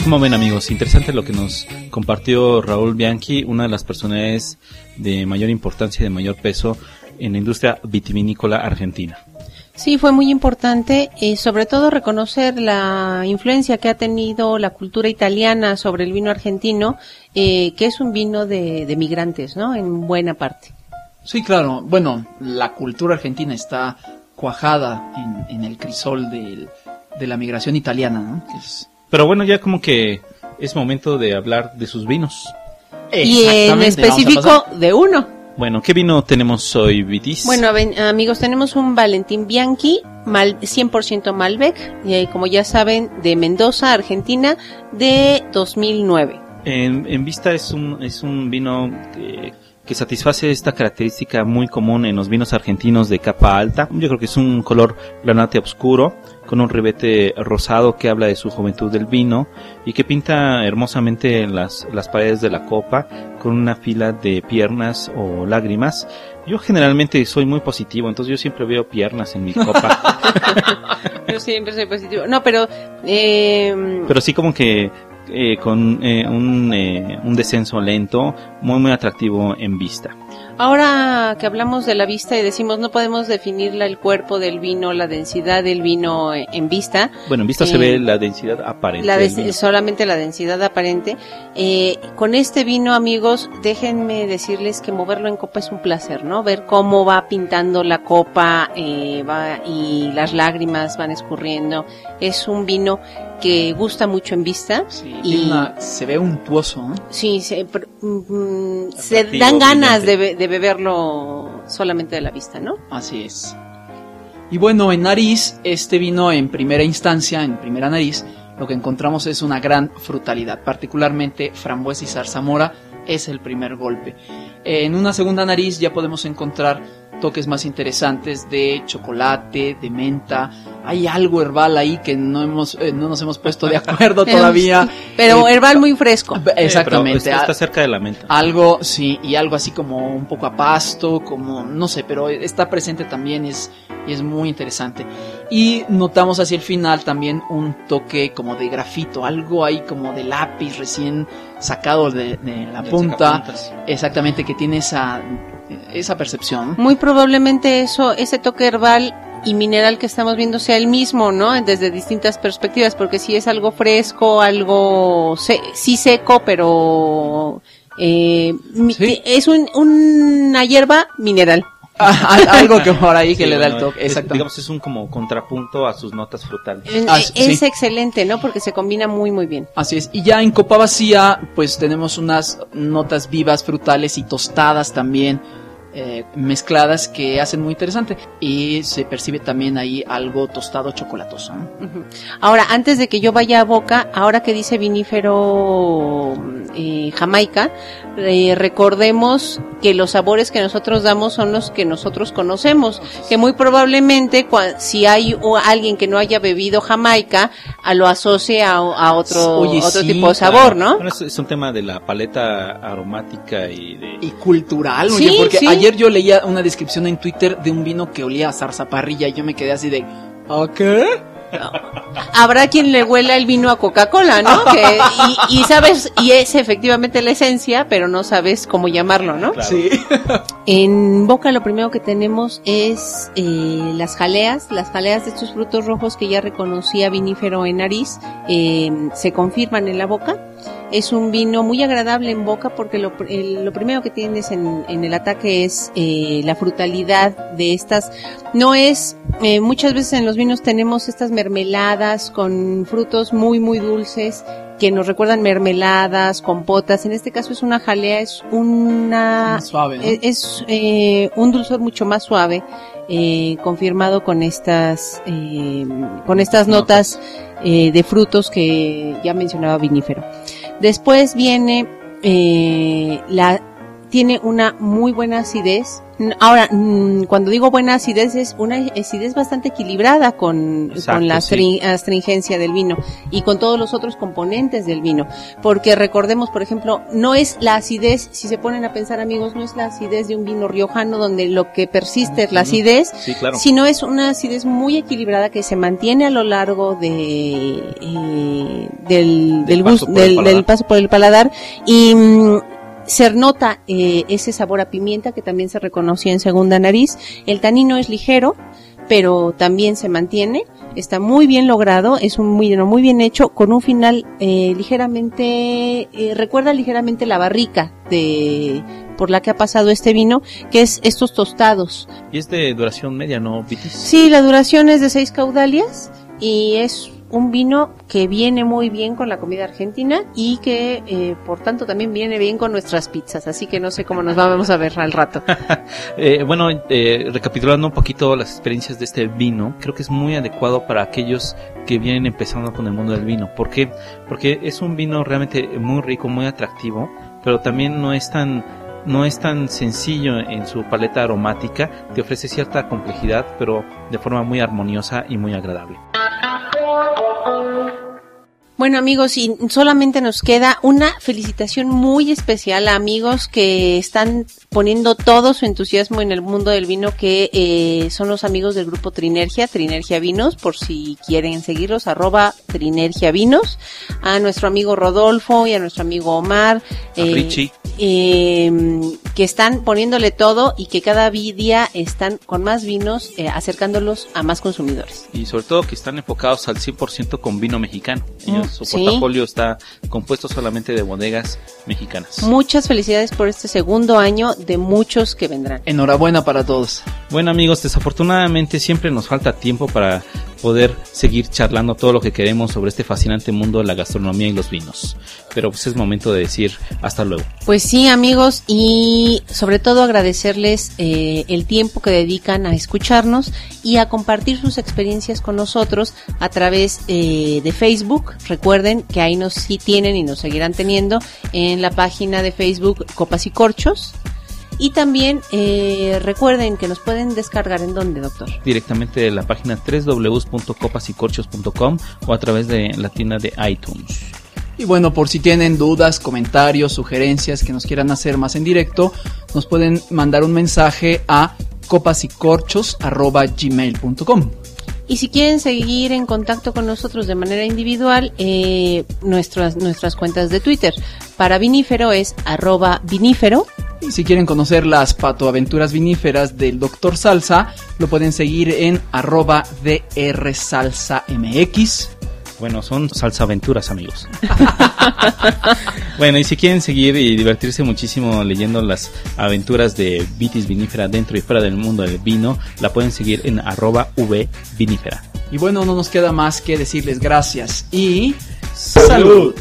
S1: Pues como ven amigos, interesante lo que nos compartió Raúl Bianchi, una de las personalidades de mayor importancia y de mayor peso en la industria vitivinícola argentina.
S2: Sí, fue muy importante, eh, sobre todo reconocer la influencia que ha tenido la cultura italiana sobre el vino argentino, eh, que es un vino de, de migrantes, ¿no? En buena parte.
S3: Sí, claro. Bueno, la cultura argentina está cuajada en, en el crisol del- de la migración italiana, ¿no? Que es-
S1: Pero bueno, ya como que es momento de hablar de sus vinos.
S2: Y en específico de uno.
S1: Bueno, ¿qué vino tenemos hoy, Vitis?
S2: Bueno, ven- amigos, tenemos un Valentín Bianchi, mal, 100% Malbec, y ahí, como ya saben, de Mendoza, Argentina, de 2009.
S1: En, en vista es un, es un vino que, que satisface esta característica muy común en los vinos argentinos de capa alta. Yo creo que es un color granate oscuro con un ribete rosado que habla de su juventud del vino y que pinta hermosamente las, las paredes de la copa con una fila de piernas o lágrimas. Yo generalmente soy muy positivo, entonces yo siempre veo piernas en mi copa. [laughs]
S2: Yo siempre soy positivo. No, pero... Eh,
S1: pero sí como que eh, con eh, un, eh, un descenso lento, muy muy atractivo en vista.
S2: Ahora que hablamos de la vista y decimos no podemos definirla el cuerpo del vino, la densidad del vino en vista,
S1: Bueno, en vista se ve la densidad aparente.
S2: la solamente la densidad aparente. Con este vino, amigos, déjenme decirles que moverlo en copa es un placer, ¿no? Ver cómo va pintando la copa eh, va, y las lágrimas van escurriendo. Es un vino que gusta mucho en vista.
S3: Sí,
S2: y
S3: una- se ve untuoso,
S2: sí, se, mm, se
S1: Atractivo,
S2: dan ganas de, be- de beberlo solamente de la vista, ¿no?
S3: Así es. Y bueno, en nariz, este vino en primera instancia, en primera nariz, lo que encontramos es una gran frutalidad, particularmente frambuesa y zarzamora es el primer golpe. En una segunda nariz ya podemos encontrar toques más interesantes de chocolate, de menta. Hay algo herbal ahí que no hemos eh, no nos hemos puesto de acuerdo [laughs] todavía.
S2: Pero
S3: Eh,
S2: herbal muy fresco.
S3: Exactamente.
S1: Eh, pero está, está cerca de la menta.
S3: Algo, sí, y algo así como un poco a pasto, como, no sé, pero está presente también y es, y es muy interesante. Y notamos hacia el final también un toque como de grafito, algo ahí como de lápiz recién sacado de, de la punta. Exactamente, que tiene esa, esa percepción.
S2: Muy probablemente eso, ese toque herbal y mineral que estamos viendo sea el mismo, ¿no? Desde distintas perspectivas, porque si es algo fresco, algo se- sí seco, pero eh,
S3: Sí.
S2: es un, una hierba mineral.
S3: Ah, al- algo que por ahí que
S1: Sí,
S3: le da el toque,
S1: es-
S3: exactamente.
S1: digamos, es un como contrapunto a sus notas frutales.
S2: Eh,
S3: Ah,
S2: es
S3: sí.
S2: excelente, ¿no? Porque se combina muy, muy bien.
S3: Así es. Y ya en copa vacía, pues tenemos unas notas vivas, frutales y tostadas también eh, mezcladas que hacen muy interesante. Y se percibe también ahí algo tostado chocolatoso.
S2: Ahora, antes de que yo vaya a boca, ahora que dice vinífero eh, Jamaica, eh, recordemos que los sabores que nosotros damos son los que nosotros conocemos, que muy probablemente cua- si hay o- alguien que no haya bebido Jamaica, a lo asocie a, a otro,
S3: Oye,
S2: otro
S3: sí,
S2: tipo de sabor, ¿no?
S1: Bueno, es, es un tema de la paleta aromática y de...
S3: Y cultural,
S2: Sí,
S3: porque
S2: sí.
S3: Ayer yo leía una descripción en Twitter de un vino que olía a zarzaparrilla y yo me quedé así de, ¿a qué?
S2: Habrá quien le huela el vino a Coca-Cola, ¿no? [laughs] Que, y, y sabes, y es efectivamente la esencia, pero no sabes cómo llamarlo, ¿no?
S1: Claro.
S3: Sí. [laughs]
S2: En boca lo primero que tenemos es eh, las jaleas, las jaleas de estos frutos rojos que ya reconocía vinífero en nariz, eh, se confirman en la boca. Es un vino muy agradable en boca porque lo, el- lo primero que tienes en, en el ataque es eh, la frutalidad de estas. No es, eh, muchas veces en los vinos tenemos estas mermeladas con frutos muy, muy dulces que nos recuerdan mermeladas, compotas. En este caso es una jalea, es una
S3: suave, ¿no?
S2: es, es, eh, un dulzor mucho más suave, eh, confirmado con estas, eh, con estas notas de frutos que ya mencionaba vinífero. Después viene eh, la, tiene una muy buena acidez. Ahora, cuando digo buena acidez es una acidez bastante equilibrada con,
S1: Exacto,
S2: con la
S1: sí.
S2: astri- astringencia del vino y con todos los otros componentes del vino. Porque recordemos, por ejemplo, no es la acidez, si se ponen a pensar amigos, no es la acidez de un vino riojano donde lo que persiste es la acidez,
S1: Sí, claro.
S2: sino es una acidez muy equilibrada que se mantiene a lo largo de eh, del,
S1: Del paso el
S2: del-
S1: paladar.
S2: del paso por el paladar y mm, se nota eh, ese sabor a pimienta que también se reconocía en segunda nariz. El tanino es ligero, pero también se mantiene. Está muy bien logrado, es un muy, muy bien hecho, con un final eh, ligeramente, eh, recuerda ligeramente la barrica de por la que ha pasado este vino, que es estos tostados.
S1: Y es de duración media, ¿no, Vitis?
S2: Sí, la duración es de seis caudalias y es un vino que viene muy bien con la comida argentina y que eh, por tanto también viene bien con nuestras pizzas, así que no sé cómo nos vamos a ver al rato. [laughs]
S1: Eh, bueno, eh, recapitulando un poquito las experiencias de este vino, creo que es muy adecuado para aquellos que vienen empezando con el mundo del vino. ¿Por qué? Porque es un vino realmente muy rico, muy atractivo, pero también no es tan no es tan sencillo en su paleta aromática, te ofrece cierta complejidad, pero de forma muy armoniosa y muy agradable.
S2: Bueno amigos, y solamente nos queda una felicitación muy especial a amigos que están poniendo todo su entusiasmo en el mundo del vino, que eh, son los amigos del grupo Trinergia, Trinergia Vinos, por si quieren seguirlos, arroba Trinergia Vinos, a nuestro amigo Rodolfo y a nuestro amigo Omar.
S1: A Richie.
S2: Eh, que están poniéndole todo y que cada día están con más vinos eh, acercándolos a más consumidores.
S1: Y sobre todo que están enfocados al 100% con vino mexicano. Ellos,
S2: Mm,
S1: su
S2: sí.
S1: portafolio está compuesto solamente de bodegas mexicanas.
S2: Muchas felicidades por este segundo año de muchos que vendrán.
S3: Enhorabuena para todos.
S1: Bueno amigos, desafortunadamente siempre nos falta tiempo para poder seguir charlando todo lo que queremos sobre este fascinante mundo de la gastronomía y los vinos. Pero pues es momento de decir hasta luego.
S2: Pues sí, amigos, y sobre todo agradecerles eh, el tiempo que dedican a escucharnos y a compartir sus experiencias con nosotros a través eh, de Facebook. Recuerden que ahí nos sí tienen y nos seguirán teniendo en la página de Facebook Copas y Corchos. Y también eh, recuerden que nos pueden descargar en donde, doctor.
S1: Directamente de la página www.copasycorchos.com o a través de la tienda de iTunes.
S3: Y bueno, por si tienen dudas, comentarios, sugerencias que nos quieran hacer más en directo, nos pueden mandar un mensaje a copasycorchos.gmail.com
S2: Y si quieren seguir en contacto con nosotros de manera individual, eh, nuestras, nuestras cuentas de Twitter. Para Vinífero es arroba vinífero.
S3: Y si quieren conocer las patoaventuras viníferas del Dr. Salsa, lo pueden seguir en arroba drsalsamx.
S1: Bueno, son salsaventuras, amigos. [laughs] bueno, y si quieren seguir y divertirse muchísimo leyendo las aventuras de Vitis Vinífera dentro y fuera del mundo del vino, la pueden seguir en arroba vvinífera.
S3: Y bueno, no nos queda más que decirles gracias y
S1: ¡Salud!